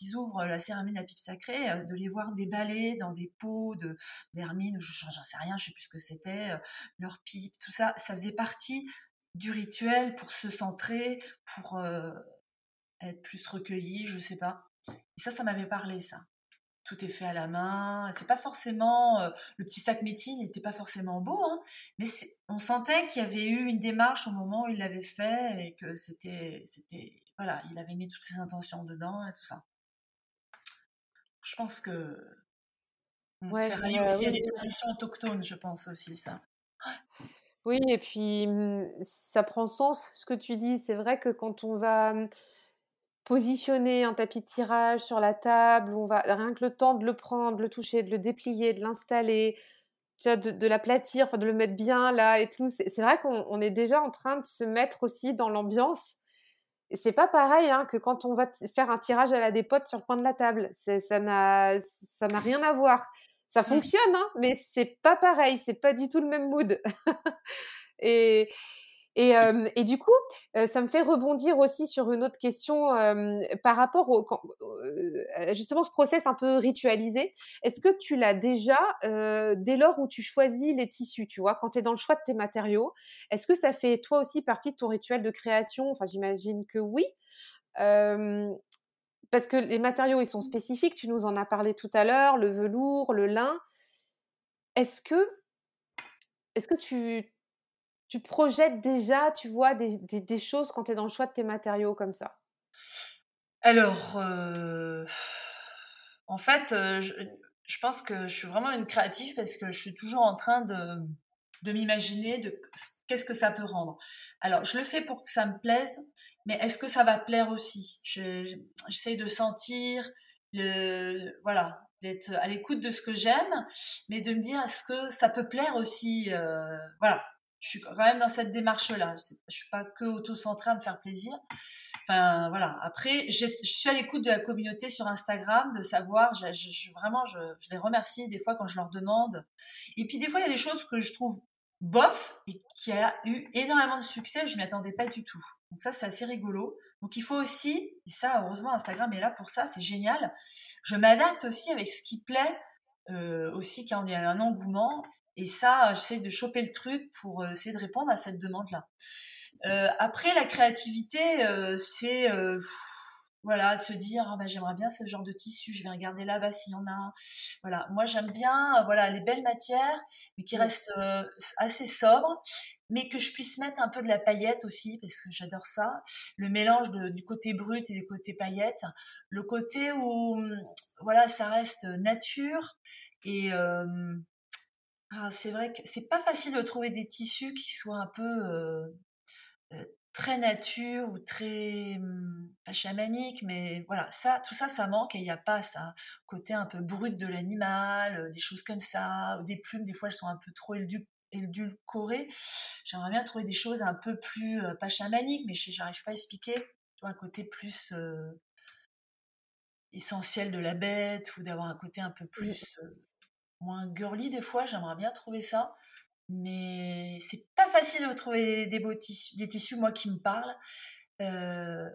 ils ouvrent la cérémonie de la pipe sacrée, euh, de les voir déballer dans des pots de vermine, j'en sais rien, je sais plus ce que c'était, leur pipe, tout ça. Ça faisait partie du rituel pour se centrer, pour être plus recueilli, je sais pas. Et ça, ça m'avait parlé, ça. Tout est fait à la main. C'est pas forcément euh, le petit sac métier n'était pas forcément beau, hein, mais on sentait qu'il y avait eu une démarche au moment où il l'avait fait et que c'était, c'était, voilà, il avait mis toutes ses intentions dedans et tout ça. Je pense que c'est relié aussi à des traditions autochtones, je pense aussi ça. Oui, et puis mmh, ça prend sens ce que tu dis. C'est vrai que quand on va mmh, positionner un tapis de tirage sur la table, on va rien que le temps de le prendre, de le toucher, de le déplier, de l'installer, de, de l'aplatir, enfin de le mettre bien là et tout. C'est vrai qu'on est déjà en train de se mettre aussi dans l'ambiance. Et c'est pas pareil hein, que quand on va faire un tirage à la dépote sur le coin de la table. Ça n'a ça n'a rien à voir. Ça mmh. fonctionne, hein, mais c'est pas pareil. C'est pas du tout le même mood. [LAUGHS] et, et, et, du coup, ça me fait rebondir aussi sur une autre question par rapport au justement ce process un peu ritualisé. Est-ce que tu l'as déjà dès lors où tu choisis les tissus, tu vois, quand tu es dans le choix de tes matériaux Est-ce que ça fait toi aussi partie de ton rituel de création? Enfin, j'imagine que oui. parce que les matériaux, ils sont spécifiques. Tu nous en as parlé tout à l'heure, le velours, le lin. Est-ce que, est-ce que tu tu projettes déjà, tu vois, des, choses quand tu es dans le choix de tes matériaux comme ça? Alors, euh, en fait, euh, je, pense que je suis vraiment une créative parce que je suis toujours en train de, de m'imaginer de qu'est-ce que ça peut rendre. Alors, je le fais pour que ça me plaise, mais est-ce que ça va plaire aussi? J'essaie de sentir le, voilà, d'être à l'écoute de ce que j'aime, mais de me dire est-ce que ça peut plaire aussi euh, Voilà, je suis quand même dans cette démarche-là. Je suis pas que auto-centrée à me faire plaisir. Enfin, voilà. Après, je suis à l'écoute de la communauté sur Instagram, de savoir, je, vraiment, je, les remercie des fois quand je leur demande. Et puis, des fois, il y a des choses que je trouve bof et qui a eu énormément de succès, je m'y attendais pas du tout. Donc ça, c'est assez rigolo. Donc il faut aussi, et ça, heureusement, Instagram est là pour ça, c'est génial. Je m'adapte aussi avec ce qui plaît, euh, aussi quand il y a un engouement. Et ça, j'essaie de choper le truc pour euh, essayer de répondre à cette demande-là. Euh, après, la créativité, euh, c'est voilà de se dire ah, bah, j'aimerais bien ce genre de tissu, je vais regarder là-bas s'il y en a. Voilà, moi j'aime bien voilà les belles matières, mais qui restent assez sobres, mais que je puisse mettre un peu de la paillette aussi parce que j'adore ça. Le mélange de, du côté brut et du côté paillette, le côté où voilà ça reste nature et ah, c'est vrai que c'est pas facile de trouver des tissus qui soient un peu euh, euh, très nature ou très mmh, pas chamanique, mais voilà, ça, tout ça, ça manque et il n'y a pas ça côté un peu brut de l'animal, euh, des choses comme ça, ou des plumes, des fois elles sont un peu trop édulcorées. J'aimerais bien trouver des choses un peu plus pas chamaniques, mais je n'arrive pas à expliquer, un côté plus essentiel de la bête ou d'avoir un côté un peu plus moins des fois, j'aimerais bien trouver ça. Mais c'est pas facile de trouver des beaux tissus, des tissus, moi, qui me parlent. Euh,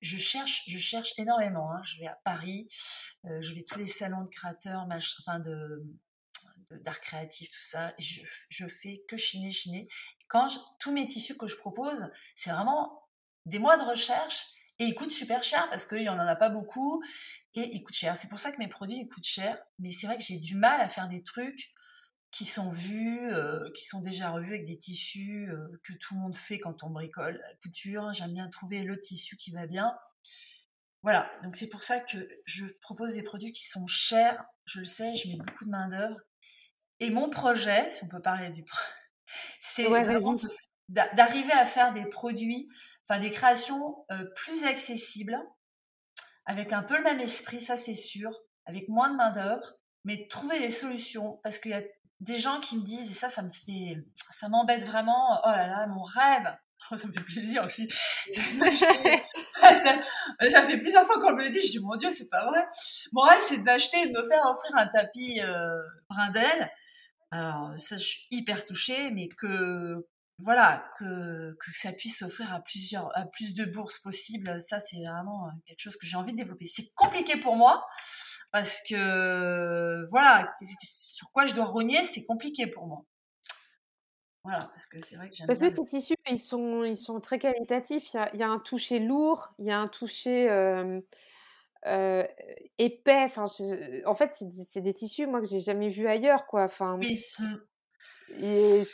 je cherche, je cherche énormément. Hein. Je vais à Paris, euh, je vais tous les salons de créateurs, enfin de d'art créatif, tout ça. Et je, je fais que chiner, chiner. Quand tous mes tissus que je propose, c'est vraiment des mois de recherche et ils coûtent super cher parce qu'il n'y en a pas beaucoup et ils coûtent cher. C'est pour ça que mes produits ils coûtent cher. Mais c'est vrai que j'ai du mal à faire des trucs qui sont vus, euh, qui sont déjà revus avec des tissus euh, que tout le monde fait quand on bricole la couture. J'aime bien trouver le tissu qui va bien. Voilà, donc c'est pour ça que je propose des produits qui sont chers. Je le sais, je mets beaucoup de main d'œuvre. Et mon projet, si on peut parler du, [LAUGHS] C'est vraiment d'arriver à faire des produits, enfin des créations plus accessibles, avec un peu le même esprit, ça c'est sûr, avec moins de main d'œuvre, mais trouver des solutions parce qu'il y a des gens qui me disent et ça, ça me fait, ça m'embête vraiment. Oh là là, mon rêve. [LAUGHS] Oh, ça me fait plaisir aussi. [LAUGHS] ça fait plusieurs fois qu'on me le dit. Je dis mon Dieu, c'est pas vrai. Mon rêve, c'est de m'acheter de me faire offrir un tapis euh, brindel. Alors ça, je suis hyper touchée, mais que voilà, que, que ça puisse s'offrir à plusieurs, à plus de bourses possibles, ça c'est vraiment quelque chose que j'ai envie de développer. C'est compliqué pour moi parce que voilà, sur quoi je dois rogner, c'est compliqué pour moi. Voilà, parce que c'est vrai que j'aime Parce que tes tissus, ils sont, ils sont très qualitatifs. Il y a, il y a un toucher lourd, il y a un toucher épais. Enfin, en fait, c'est des, tissus, moi, que j'ai jamais vus ailleurs, quoi. Enfin, oui. Mmh. Et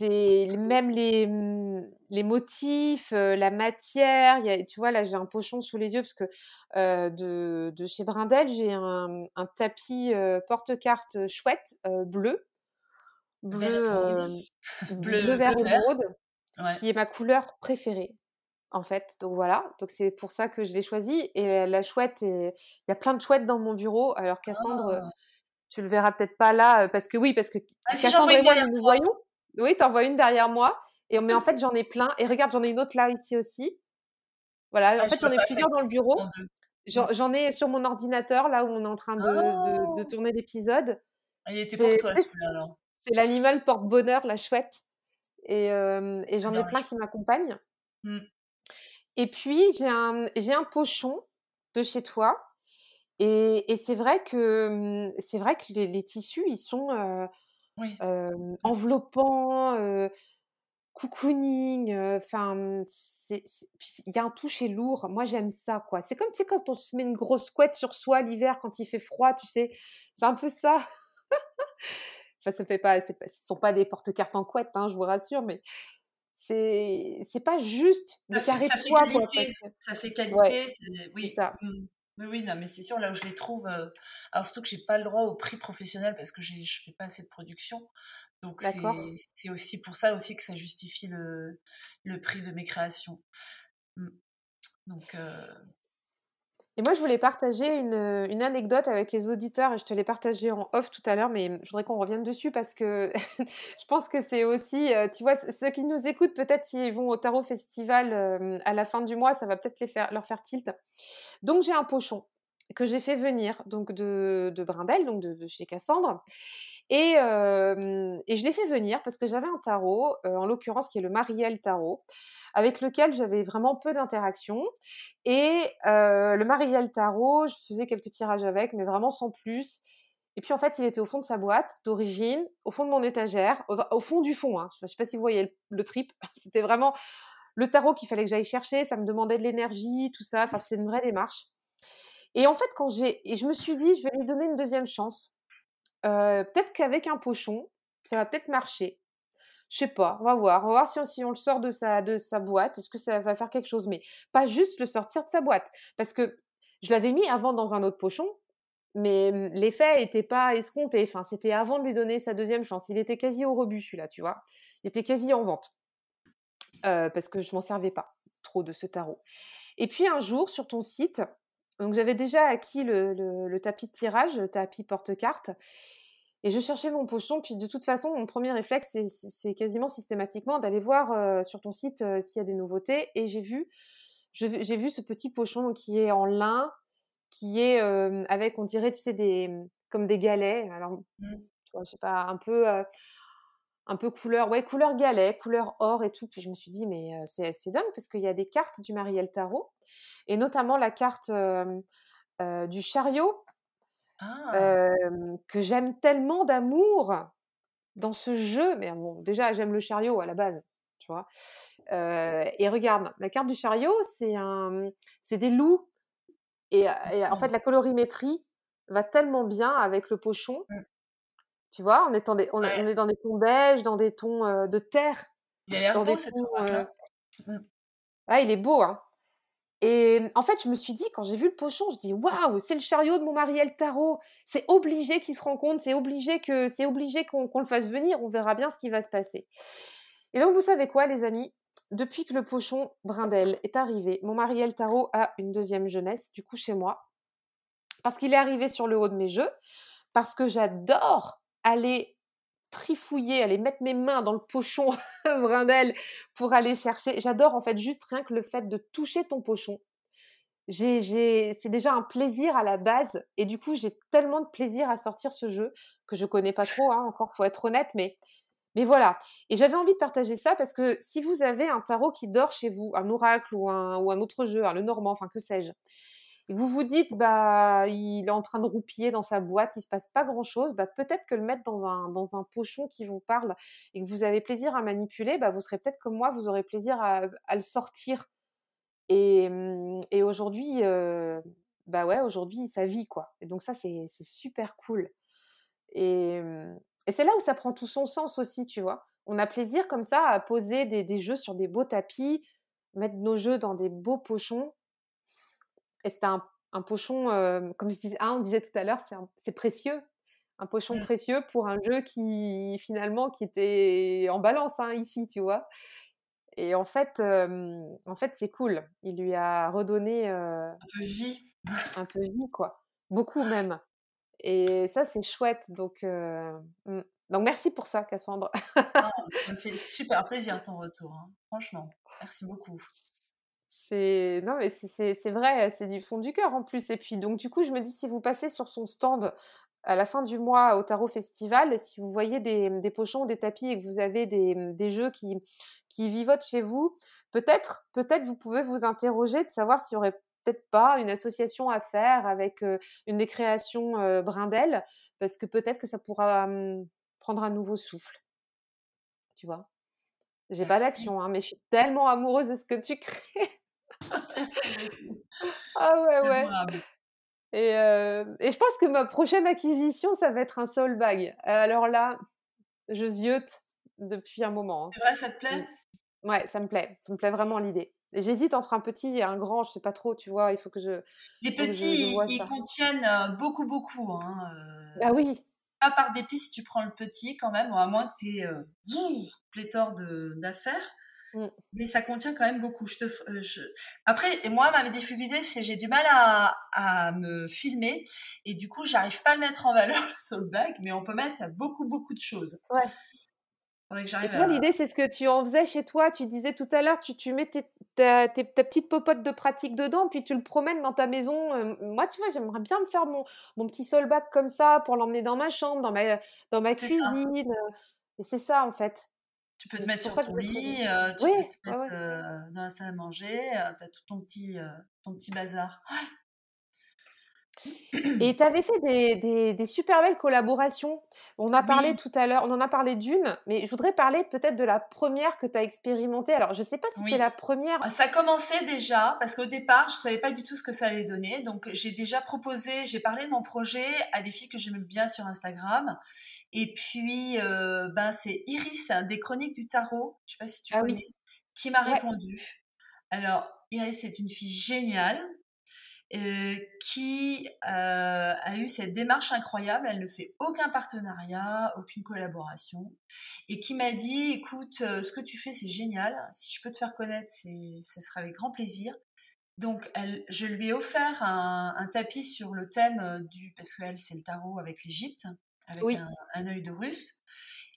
c'est même les, mmh, les motifs, la matière. Y a, tu vois, là, j'ai un pochon sous les yeux parce que de, de, chez Brindel, j'ai un, un, tapis porte-carte chouette bleu. [LAUGHS] Bleu, bleu, bleu, vert émeraude, qui est ma couleur préférée en fait. Donc voilà, donc c'est pour ça que je l'ai choisi. Et la, chouette, il y a plein de chouettes dans mon bureau. Alors Cassandre, ah. tu le verras peut-être pas là, parce que oui, parce que ah, Cassandre et moi, nous nous voyons. Oui, t'en vois une derrière moi. Et, mais en fait, j'en ai plein. Et regarde, j'en ai une autre là, ici aussi. Voilà, en ah, fait, j'en ai plusieurs dans le bureau. Mmh. J'en ai sur mon ordinateur, là où on est en train de, de, oh! tourner l'épisode. Ah, il était pour toi, celui-là, C'est l'animal porte-bonheur, la chouette. Et, et j'en ai plein qui m'accompagnent. Mmh. Et puis, j'ai un, un pochon de chez toi. Et, et c'est vrai que, mmh, c'est vrai que les, les, tissus, ils sont oui. enveloppant, cocooning, enfin, il y a un toucher lourd. Moi, j'aime ça, quoi. C'est comme, tu sais, quand on se met une grosse couette sur soi l'hiver, quand il fait froid, tu sais, c'est un peu ça. [LAUGHS] enfin, ça fait pas, ce sont pas des porte-cartes en couette, hein, je vous rassure, mais c'est, c'est pas juste le carré de quoi. Ça fait qualité, oui. Ça. Oui, oui, non, mais c'est sûr, là où je les trouve, euh, alors surtout que j'ai pas le droit au prix professionnel parce que je fais pas assez de production. Donc c'est aussi pour ça aussi que ça justifie le, le prix de mes créations. Mmh. Donc euh, et moi, je voulais partager une, une, anecdote avec les auditeurs et je te l'ai partagée en off tout à l'heure, mais je voudrais qu'on revienne dessus parce que [LAUGHS] je pense que c'est aussi, euh, tu vois, ceux qui nous écoutent, peut-être s'ils vont au Tarot Festival euh, à la fin du mois, ça va peut-être faire, leur faire tilt. Donc, j'ai un pochon que j'ai fait venir donc de, de Brindel, donc de, de chez Cassandre. Et, je l'ai fait venir parce que j'avais un tarot, en l'occurrence qui est le Mariel Tarot, avec lequel j'avais vraiment peu d'interaction. Et le Mariel Tarot, je faisais quelques tirages avec, mais vraiment sans plus. Et puis en fait, il était au fond de sa boîte d'origine, au fond de mon étagère, au, fond du fond. Hein. Je ne sais pas si vous voyez le, trip. [LAUGHS] C'était vraiment le tarot qu'il fallait que j'aille chercher. Ça me demandait de l'énergie, tout ça. Enfin, c'était une vraie démarche. Et en fait, quand j'ai, et je me suis dit, je vais lui donner une deuxième chance peut-être qu'avec un pochon, ça va peut-être marcher. Je sais pas, on va voir. On va voir si on, le sort de sa, de sa boîte, est-ce que ça va faire quelque chose. Mais pas juste le sortir de sa boîte. Parce que je l'avais mis avant dans un autre pochon, mais l'effet n'était pas escompté. Enfin, c'était avant de lui donner sa deuxième chance. Il était quasi au rebut, celui-là, tu vois. Il était quasi en vente. parce que je m'en servais pas trop de ce tarot. Et puis un jour, sur ton site, donc j'avais déjà acquis le, tapis de tirage, le tapis porte-carte. Et je cherchais mon pochon, puis de toute façon, mon premier réflexe, c'est quasiment systématiquement d'aller voir euh, sur ton site euh, s'il y a des nouveautés. Et j'ai vu, j'ai vu ce petit pochon qui est en lin, qui est euh, avec, on dirait, tu sais, des, comme des galets. Alors, mmh. tu vois, je sais pas, un peu, un peu couleur, ouais, couleur galet, couleur or et tout. Puis je me suis dit, mais c'est dingue parce qu'il y a des cartes du Marielle Tarot et notamment la carte du chariot ah. que j'aime tellement d'amour dans ce jeu. Mais bon, déjà, j'aime le chariot à la base, tu vois? et regarde, la carte du chariot, c'est un, c'est des loups. Et, en fait, la colorimétrie va tellement bien avec le pochon. Mmh. Tu vois, on est, dans des, on, est dans des tons beige, dans des tons de terre. Il a l'air beau, Ah, il est beau, hein. Et en fait, je me suis dit, quand j'ai vu le pochon, je dis waouh, c'est le chariot de mon Marielle Tarot. C'est obligé qu'ils se rencontrent, c'est obligé que c'est obligé qu'on le fasse venir. On verra bien ce qui va se passer. Et donc, vous savez quoi, les amis? Depuis que le pochon Brindel est arrivé, mon Marielle Tarot a une deuxième jeunesse, du coup, chez moi. Parce qu'il est arrivé sur le haut de mes jeux, parce que j'adore aller trifouiller, aller mettre mes mains dans le pochon [LAUGHS] Brindel pour aller chercher. J'adore en fait juste rien que le fait de toucher ton pochon. J'ai, c'est déjà un plaisir à la base et du coup j'ai tellement de plaisir à sortir ce jeu que je connais pas trop hein, encore faut être honnête mais mais voilà et j'avais envie de partager ça parce que si vous avez un tarot qui dort chez vous un oracle ou un, ou un autre jeu un le normand enfin que sais-je et que vous vous dites, bah, il est en train de roupiller dans sa boîte, il se passe pas grand chose, bah, peut-être que le mettre dans un, dans un pochon qui vous parle et que vous avez plaisir à manipuler, bah, vous serez peut-être comme moi, vous aurez plaisir à, le sortir. Et, mmh, et aujourd'hui, euh, bah ouais, aujourd'hui, ça vit, quoi. Et donc ça, c'est super cool. Et, mmh, et c'est là où ça prend tout son sens aussi, tu vois. On a plaisir comme ça à poser des, des jeux sur des beaux tapis, mettre nos jeux dans des beaux pochons et c'était un, pochon, comme je disais, ah, on disait tout à l'heure, c'est précieux. Un pochon mmh. précieux pour un jeu qui, finalement, qui était en balance hein, ici, tu vois. Et en fait, en fait c'est cool. Il lui a redonné. un peu vie. [LAUGHS] un peu vie, quoi. Beaucoup même. Et ça, c'est chouette. Donc, mmh. donc, merci pour ça, Cassandre. Ah, ça me [LAUGHS] fait super plaisir ton retour. Hein. Franchement, merci beaucoup. C'est non mais c'est vrai, c'est du fond du cœur en plus. Et puis donc du coup, je me dis si vous passez sur son stand à la fin du mois au Tarot Festival, si vous voyez des, des pochons, des tapis et que vous avez des, des jeux qui, qui vivotent chez vous, peut-être peut-être vous pouvez vous interroger de savoir s'il y aurait peut-être pas une association à faire avec une des créations Brindel, parce que peut-être que ça pourra prendre un nouveau souffle. Tu vois? J'ai pas d'action, hein, mais je suis tellement amoureuse de ce que tu crées. Ah ouais, ouais. Et, et, je pense que ma prochaine acquisition, ça va être un soul bag. Alors là, je ziote depuis un moment. Hein. C'est vrai, ça te plaît? Mmh. Ouais, ça me plaît. Ça me plaît vraiment l'idée. J'hésite entre un petit et un grand, je sais pas trop, tu vois, il faut que je. Les petits, ils contiennent beaucoup, beaucoup. Hein, ah oui. Pas par dépit si tu prends le petit quand même, à moins que tu aies pléthore d'affaires. Mmh. Mais ça contient quand même beaucoup. Je te, euh, je... Après, moi, ma difficulté, c'est j'ai du mal à, à, me filmer et du coup, j'arrive pas à le mettre en valeur [LAUGHS] sur le bac, mais on peut mettre beaucoup, beaucoup de choses. Ouais. Que j'arrive. Tu vois, l'idée, c'est ce que tu en faisais chez toi. Tu disais tout à l'heure, tu, tu mets tes, ta, petite popote de pratique dedans, puis tu le promènes dans ta maison. Euh, moi, tu vois, j'aimerais bien me faire mon, mon petit solbac comme ça pour l'emmener dans ma chambre, dans ma, dans ma cuisine. Et c'est ça, en fait. Tu peux te mettre sur ton lit, euh, tu peux te mettre euh, dans la salle à manger, euh, tu as tout ton petit, ton petit bazar. Et tu avais fait des, des, super belles collaborations. On a parlé tout à l'heure, on en a parlé d'une, mais je voudrais parler peut-être de la première que tu as expérimentée. Alors, je ne sais pas si c'est la première. Ah, ça commençait déjà, parce qu'au départ, je ne savais pas du tout ce que ça allait donner. Donc, j'ai déjà proposé, j'ai parlé de mon projet à des filles que j'aime bien sur Instagram. Et puis, euh, ben, c'est Iris des Chroniques du Tarot, je ne sais pas si tu ah connais, qui m'a répondu. Alors, Iris, c'est une fille géniale euh, qui euh, a eu cette démarche incroyable. Elle ne fait aucun partenariat, aucune collaboration, et qui m'a dit "Écoute, ce que tu fais, c'est génial. Si je peux te faire connaître, c'est, ça sera avec grand plaisir." Donc, elle, je lui ai offert un, tapis sur le thème du, parce qu'elle, c'est le tarot avec l'Égypte, avec un, un, œil de russe,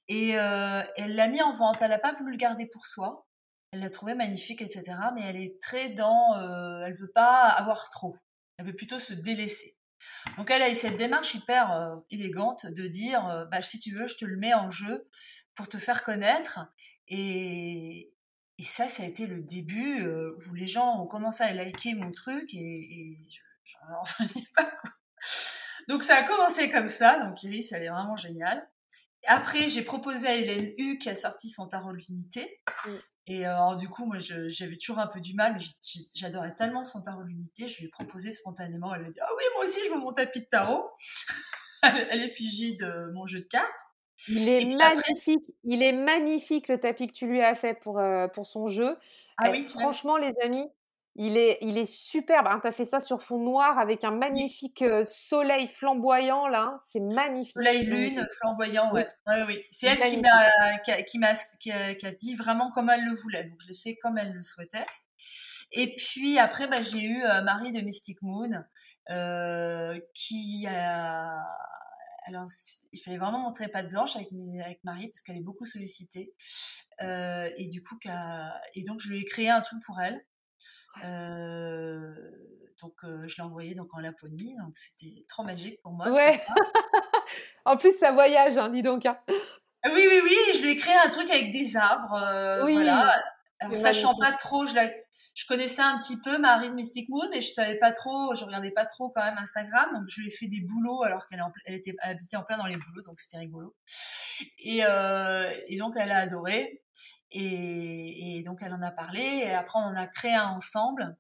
et elle l'a mis en vente. Elle n'a pas voulu le garder pour soi elle l'a trouvé magnifique, etc. Mais elle est très dans, euh, elle veut pas avoir trop. Elle veut plutôt se délaisser. Donc elle a eu cette démarche hyper euh, élégante de dire, euh, bah, si tu veux, je te le mets en jeu pour te faire connaître. Et, et ça, ça a été le début où les gens ont commencé à liker mon truc et, et je n'en [LAUGHS] revenais pas. Donc ça a commencé comme ça. Donc Iris, elle est vraiment géniale. Après, j'ai proposé à Hélène U qui a sorti son tarot de l'unité. Mm. Et euh, alors, du coup, moi, j'avais toujours un peu du mal, mais j'adorais tellement son tarot d'unité, je lui ai proposé spontanément. Elle a dit Ah oui, moi aussi, je veux mon tapis de tarot. [LAUGHS] elle est figie de mon jeu de cartes. Il est magnifique. Il est magnifique le tapis que tu lui as fait pour, euh, pour son jeu. Ah oui, franchement, les amis, Il est, il est superbe. Hein, tu as fait ça sur fond noir avec un magnifique soleil flamboyant là. C'est magnifique. Soleil lune flamboyant, ouais. Oui, oui. C'est elle qui m'a, qui, m'a, qui, a, dit vraiment comme elle le voulait. Donc je l'ai fait comme elle le souhaitait. Et puis après, bah, j'ai eu Marie de Mystic Moon euh, qui a alors, il fallait vraiment montrer pas de blanche avec, avec Marie parce qu'elle est beaucoup sollicitée. Euh, et du coup, et donc, je lui ai créé un truc pour elle. Euh, donc, je l'ai envoyé donc en Laponie. Donc, c'était trop magique pour moi. Ouais. [LAUGHS] en plus, ça voyage, hein, dis donc. Hein. Ah oui, oui, oui. Je lui ai créé un truc avec des arbres. oui. Voilà. Alors, sachant pas trop, je la, je connaissais un petit peu Marie de Mystic Moon, mais je savais pas trop, je regardais pas trop quand même Instagram, donc je lui ai fait des boulots alors qu'elle elle était habitée en plein dans les boulots, donc c'était rigolo. Et, euh, et, donc elle a adoré, et, donc elle en a parlé, et après on a créé un ensemble.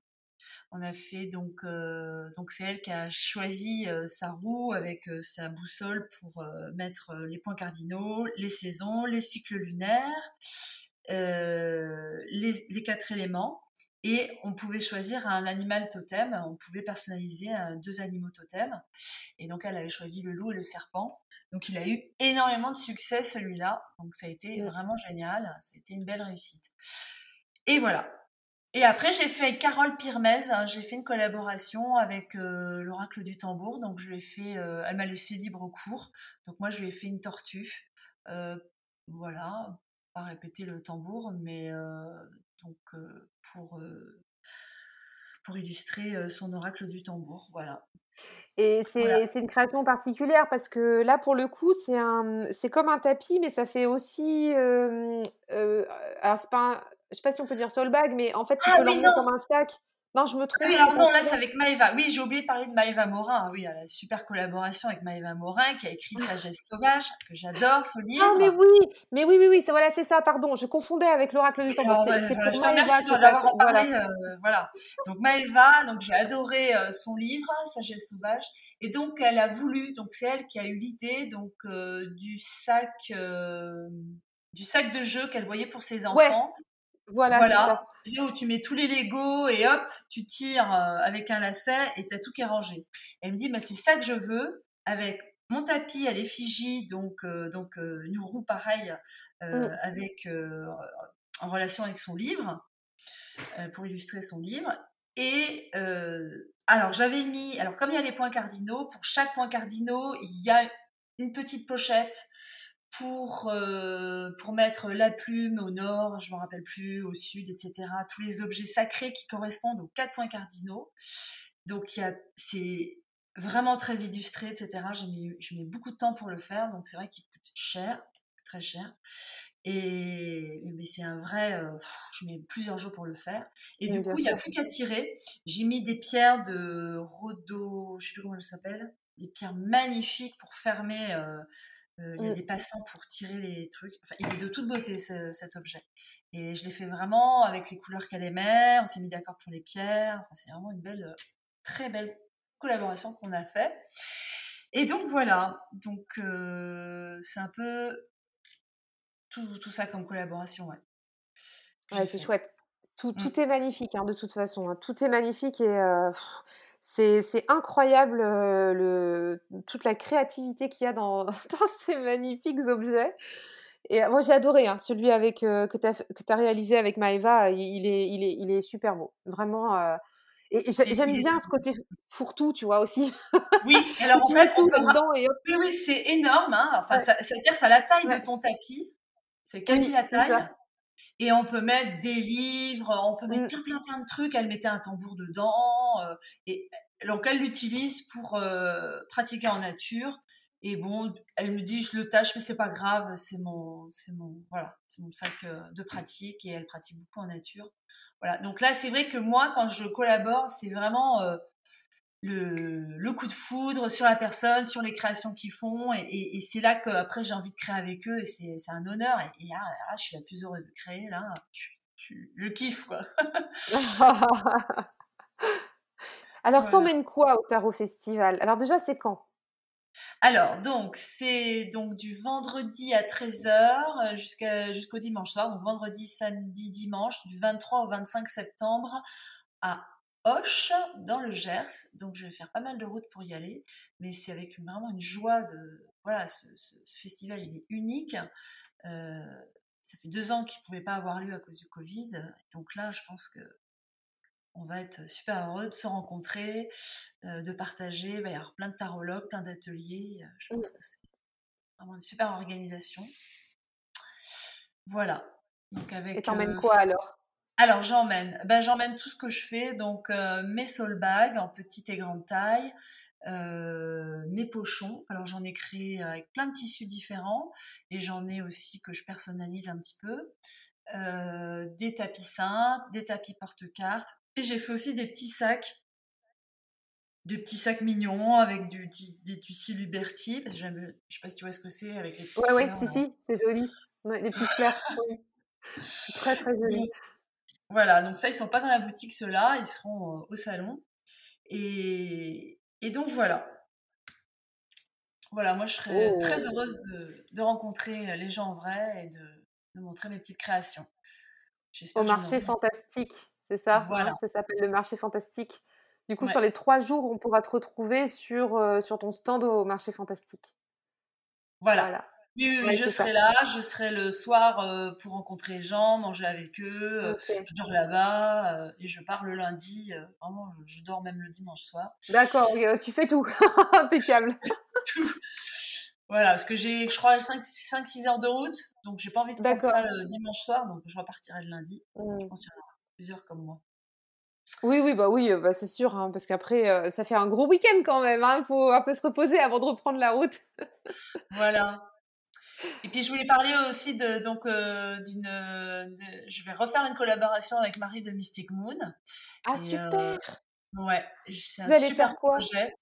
On a fait donc euh, donc c'est elle qui a choisi euh, sa roue avec euh, sa boussole pour mettre les points cardinaux, les saisons, les cycles lunaires, les, les quatre éléments et on pouvait choisir un animal totem, on pouvait personnaliser deux animaux totems. Et donc elle avait choisi le loup et le serpent. Donc il a eu énormément de succès celui-là. Donc ça a été mmh. vraiment génial, ça a été une belle réussite. Et voilà. Et après j'ai fait avec Carole Pirmez, hein, j'ai fait une collaboration avec euh, l'oracle du tambour. Donc je lui ai fait, euh, elle m'a laissé libre cours. Donc moi je lui ai fait une tortue. Euh, voilà, pas répéter le tambour, mais donc pour, pour illustrer son oracle du tambour. Voilà. Et c'est une création particulière parce que là, pour le coup, c'est un, comme un tapis, mais ça fait aussi. Euh, alors, c'est pas, je sais pas si on peut dire sol bag, mais en fait, tu ah peux l'emmener comme un sac. Non, je me trompe. Oui, alors non, là, c'est avec Maëva. Oui, j'ai oublié de parler de Maëva Morin. Oui, elle a une super collaboration avec Maëva Morin qui a écrit Sagesse sauvage, que j'adore ce livre. Ah, mais oui, mais oui, oui, oui, c'est voilà, c'est ça, pardon. Je confondais avec l'oracle du temps. C'est pour Maëva d'avoir parlé. Voilà. Euh, voilà. Donc Maëva, donc j'ai adoré euh, son livre, Sagesse sauvage. Et donc, elle a voulu, donc c'est elle qui a eu l'idée donc euh, du sac. du sac de jeu qu'elle voyait pour ses enfants. Voilà. voilà. Où tu mets tous les Legos et hop, tu tires euh, avec un lacet et tu as tout qui est rangé. Elle me dit, mais c'est ça que je veux avec mon tapis à l'effigie, donc, euh, donc euh, une roue pareille mm. avec, en relation avec son livre, pour illustrer son livre. Et alors j'avais mis, alors comme il y a les points cardinaux, pour chaque point cardinaux, il y a une petite pochette pour, euh, pour mettre la plume au nord, je ne me rappelle plus, au sud, etc. Tous les objets sacrés qui correspondent aux quatre points cardinaux. Donc c'est vraiment très illustré, etc. Je mets beaucoup de temps pour le faire, donc c'est vrai qu'il coûte cher, très cher. Et mais c'est un vrai, euh, je mets plusieurs jours pour le faire. Et du coup, il n'y a plus qu'à tirer. J'ai mis des pierres de Rodo, je sais plus comment elles s'appellent, des pierres magnifiques pour fermer. Euh, euh, il y a des passants pour tirer les trucs. Enfin, il est de toute beauté cet objet. Et je l'ai fait vraiment avec les couleurs qu'elle aimait. On s'est mis d'accord pour les pierres. Enfin, c'est vraiment une belle, euh, très belle collaboration qu'on a fait. Et donc voilà. Donc euh, c'est un peu tout, tout, ça comme collaboration. Ouais, ouais c'est chouette. Tout, mmh. tout, est magnifique, hein, de toute façon. Hein. Tout est magnifique et c'est incroyable le, toute la créativité qu'il y a dans, [LAUGHS] dans, ces magnifiques objets. Et moi, j'ai adoré hein, celui avec, que tu as, as, réalisé avec Maëva. Il est, il, est, il est super beau. Vraiment. et j'aime bien ce côté fourre-tout, tu vois, aussi. Oui, [LAUGHS] alors tu mets tout dedans et Oui, oui, c'est énorme. Hein. Enfin, ça, veut dire c'est la taille de ton tapis. C'est quasi la taille. Et on peut mettre des livres, on peut mettre mmh. plein, plein, plein de trucs. Elle mettait un tambour dedans. Euh, et donc, elle l'utilise pour euh, pratiquer en nature. Et bon, elle me dit, je le tâche, mais c'est pas grave, c'est mon, c'est mon, voilà, c'est mon sac euh, de pratique et elle pratique beaucoup en nature. Voilà. Donc là, c'est vrai que moi, quand je collabore, c'est vraiment le, coup de foudre sur la personne, sur les créations qu'ils font. Et, c'est là qu'après, j'ai envie de créer avec eux et c'est un honneur. Et, là, je suis la plus heureuse de créer. Là, je, kiffe, quoi. [LAUGHS] Alors, t'emmènes quoi au Tarot Festival? Alors, déjà, c'est quand? Alors, donc, c'est donc du vendredi à 13h jusqu'à, jusqu'au dimanche soir. Donc, vendredi, samedi, dimanche, du 23 au 25 septembre à Hoche, dans le Gers. Donc, je vais faire pas mal de routes pour y aller. Mais c'est avec vraiment une joie de. Voilà, ce, festival, il est unique. Euh, ça fait deux ans qu'il ne pouvait pas avoir lieu à cause du Covid. Donc là, je pense que on va être super heureux de se rencontrer, euh, de partager. Il va y avoir plein de tarologues, plein d'ateliers. Euh, je pense mmh. que c'est vraiment une super organisation. Voilà. Donc avec, Et t'emmènes quoi alors? Alors j'emmène, ben, j'emmène tout ce que je fais, donc mes soul bags en petite et grande taille, mes pochons. Alors j'en ai créé avec plein de tissus différents et j'en ai aussi que je personnalise un petit peu. des tapis simples, des tapis porte-cartes et j'ai fait aussi des petits sacs des petits sacs mignons avec du, des tissus Liberty. Parce que je sais pas si tu vois ce que c'est avec les petits. Ouais, ouais, si, si, c'est joli. des petites fleurs. Très, très joli. Voilà, donc ça, ils sont pas dans la boutique, ceux-là, ils seront euh, au salon. Et, donc voilà. Voilà, moi je serais très oh. heureuse de, rencontrer les gens en vrai et de, montrer mes petites créations. Au marché fantastique, c'est ça? Voilà. ça s'appelle le marché fantastique. Du coup, sur les trois jours, on pourra te retrouver sur, euh, sur ton stand au marché fantastique. voilà. Oui, je serai là, je serai le soir euh, pour rencontrer les gens, manger avec eux, euh, je dors là-bas euh, et je pars le lundi. vraiment, je dors même le dimanche soir. D'accord, tu fais tout. [LAUGHS] Impeccable. Voilà, parce que j'ai, je crois, 5-6 heures de route, donc j'ai pas envie de prendre ça le dimanche soir, donc je repartirai le lundi. Je mmh. pense qu'il y en a plusieurs comme moi. Oui, oui, bah oui, bah c'est sûr, hein, parce qu'après, ça fait un gros week-end quand même. Il hein, faut un peu se reposer avant de reprendre la route. voilà. Et puis je voulais parler aussi de donc euh, d'une, je vais refaire une collaboration avec Marie de Mystic Moon. Ah super. Euh, ouais, c'est un super quoi? projet.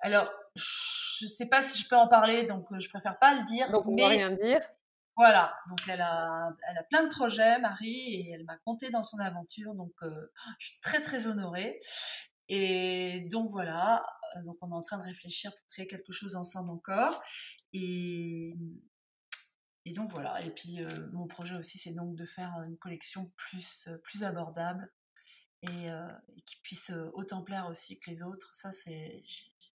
Alors je sais pas si je peux en parler, donc euh, je préfère pas le dire. Donc on mais... va rien dire. Voilà, donc elle a, elle a plein de projets, Marie, et elle m'a compté dans son aventure, donc je suis très très honorée. Et donc voilà, donc on est en train de réfléchir pour créer quelque chose ensemble encore. Et, et donc voilà, et puis euh, mon projet aussi, c'est donc de faire une collection plus, euh, plus abordable et, euh, qui puisse autant plaire aussi que les autres. Ça, c'est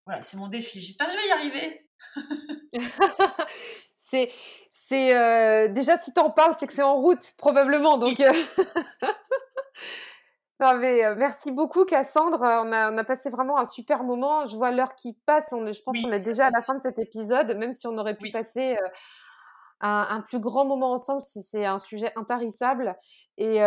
voilà, c'est mon défi. J'espère que je vais y arriver. [LAUGHS] c'est c'est déjà si tu en parles, c'est que c'est en route probablement. Donc [LAUGHS] merci beaucoup Cassandre. On a, on a, passé vraiment un super moment. Je vois l'heure qui passe. On, je pense qu'on est déjà à la fin de cet épisode, même si on aurait pu passer un, plus grand moment ensemble, c'est un sujet intarissable. Et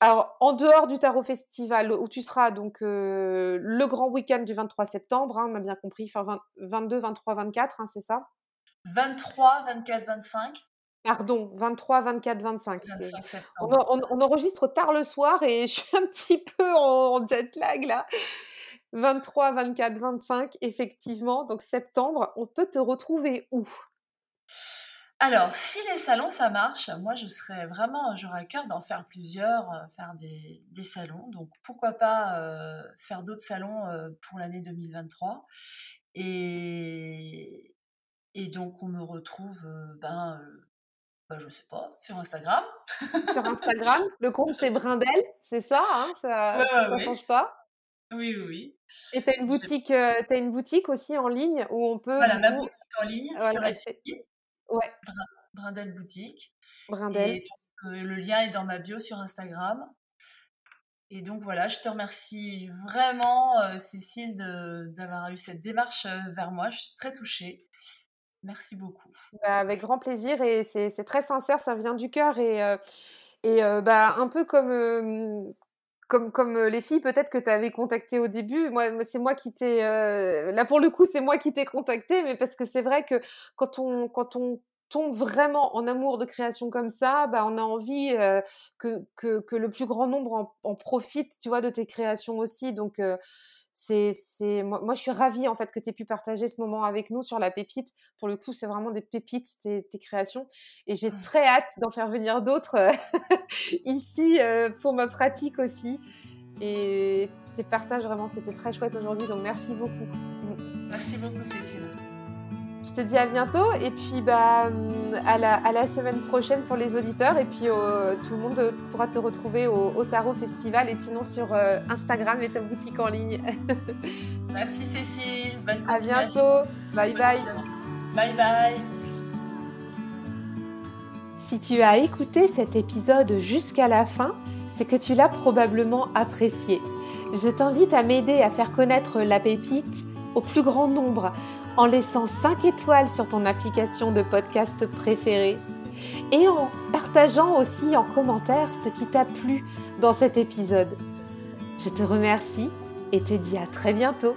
alors, en dehors du Tarot Festival, où tu seras donc le grand week-end du 23 septembre, hein, on a bien compris, enfin 22, 23, 24, c'est ça? 23, 24, 25. Pardon, 23, 24, 25. on, enregistre tard le soir et [LAUGHS] je suis un petit peu en jet lag là. 23, 24, 25, effectivement. Donc septembre, on peut te retrouver où? Alors, si les salons, ça marche, moi, je serais vraiment, j'aurais à cœur d'en faire plusieurs, euh, faire des, salons. Donc, pourquoi pas euh, faire d'autres salons euh, pour l'année 2023. Et, et donc, on me retrouve, ben, ben, je sais pas, sur Instagram. [LAUGHS] sur Instagram, le compte c'est [LAUGHS] Brindel, c'est ça, hein, ça ne change pas? Oui, oui, oui. Et tu as, une boutique, as une boutique aussi en ligne où on peut. Voilà, ma boutique en ligne sur Etsy. Ouais. Brindel Boutique. Brindel. Et euh, le lien est dans ma bio sur Instagram. Et donc voilà, je te remercie vraiment, euh, Cécile, d'avoir eu cette démarche euh, vers moi. Je suis très touchée. Merci beaucoup. Bah, avec grand plaisir et c'est très sincère, ça vient du cœur et, et bah, un peu comme, comme, comme les filles peut-être que tu avais contacté au début. Moi, c'est moi qui t'ai. là, pour le coup, c'est moi qui t'ai contacté, mais parce que c'est vrai que quand on, quand on tombe vraiment en amour de création comme ça, bah, on a envie que, que, que, le plus grand nombre en, profite, tu vois, de tes créations aussi. Donc, c'est, c'est, moi, je suis ravie en fait que tu aies pu partager ce moment avec nous sur la pépite. Pour le coup, c'est vraiment des pépites, tes, tes créations. Et j'ai mmh. très hâte d'en faire venir d'autres [LAUGHS] ici pour ma pratique aussi. Et tes partages, vraiment, c'était très chouette aujourd'hui. Donc, merci beaucoup. Merci beaucoup, Cécile. Je te dis à bientôt et puis bah, à, la, à la semaine prochaine pour les auditeurs. Et puis tout le monde pourra te retrouver au, Tarot Festival et sinon sur Instagram et ta boutique en ligne. [LAUGHS] Merci Cécile. Bonne À bientôt. Bye bye. Bye bye. Si tu as écouté cet épisode jusqu'à la fin, c'est que tu l'as probablement apprécié. Je t'invite à m'aider à faire connaître la pépite au plus grand nombre en laissant 5 étoiles sur ton application de podcast préférée et en partageant aussi en commentaire ce qui t'a plu dans cet épisode. Je te remercie et te dis à très bientôt.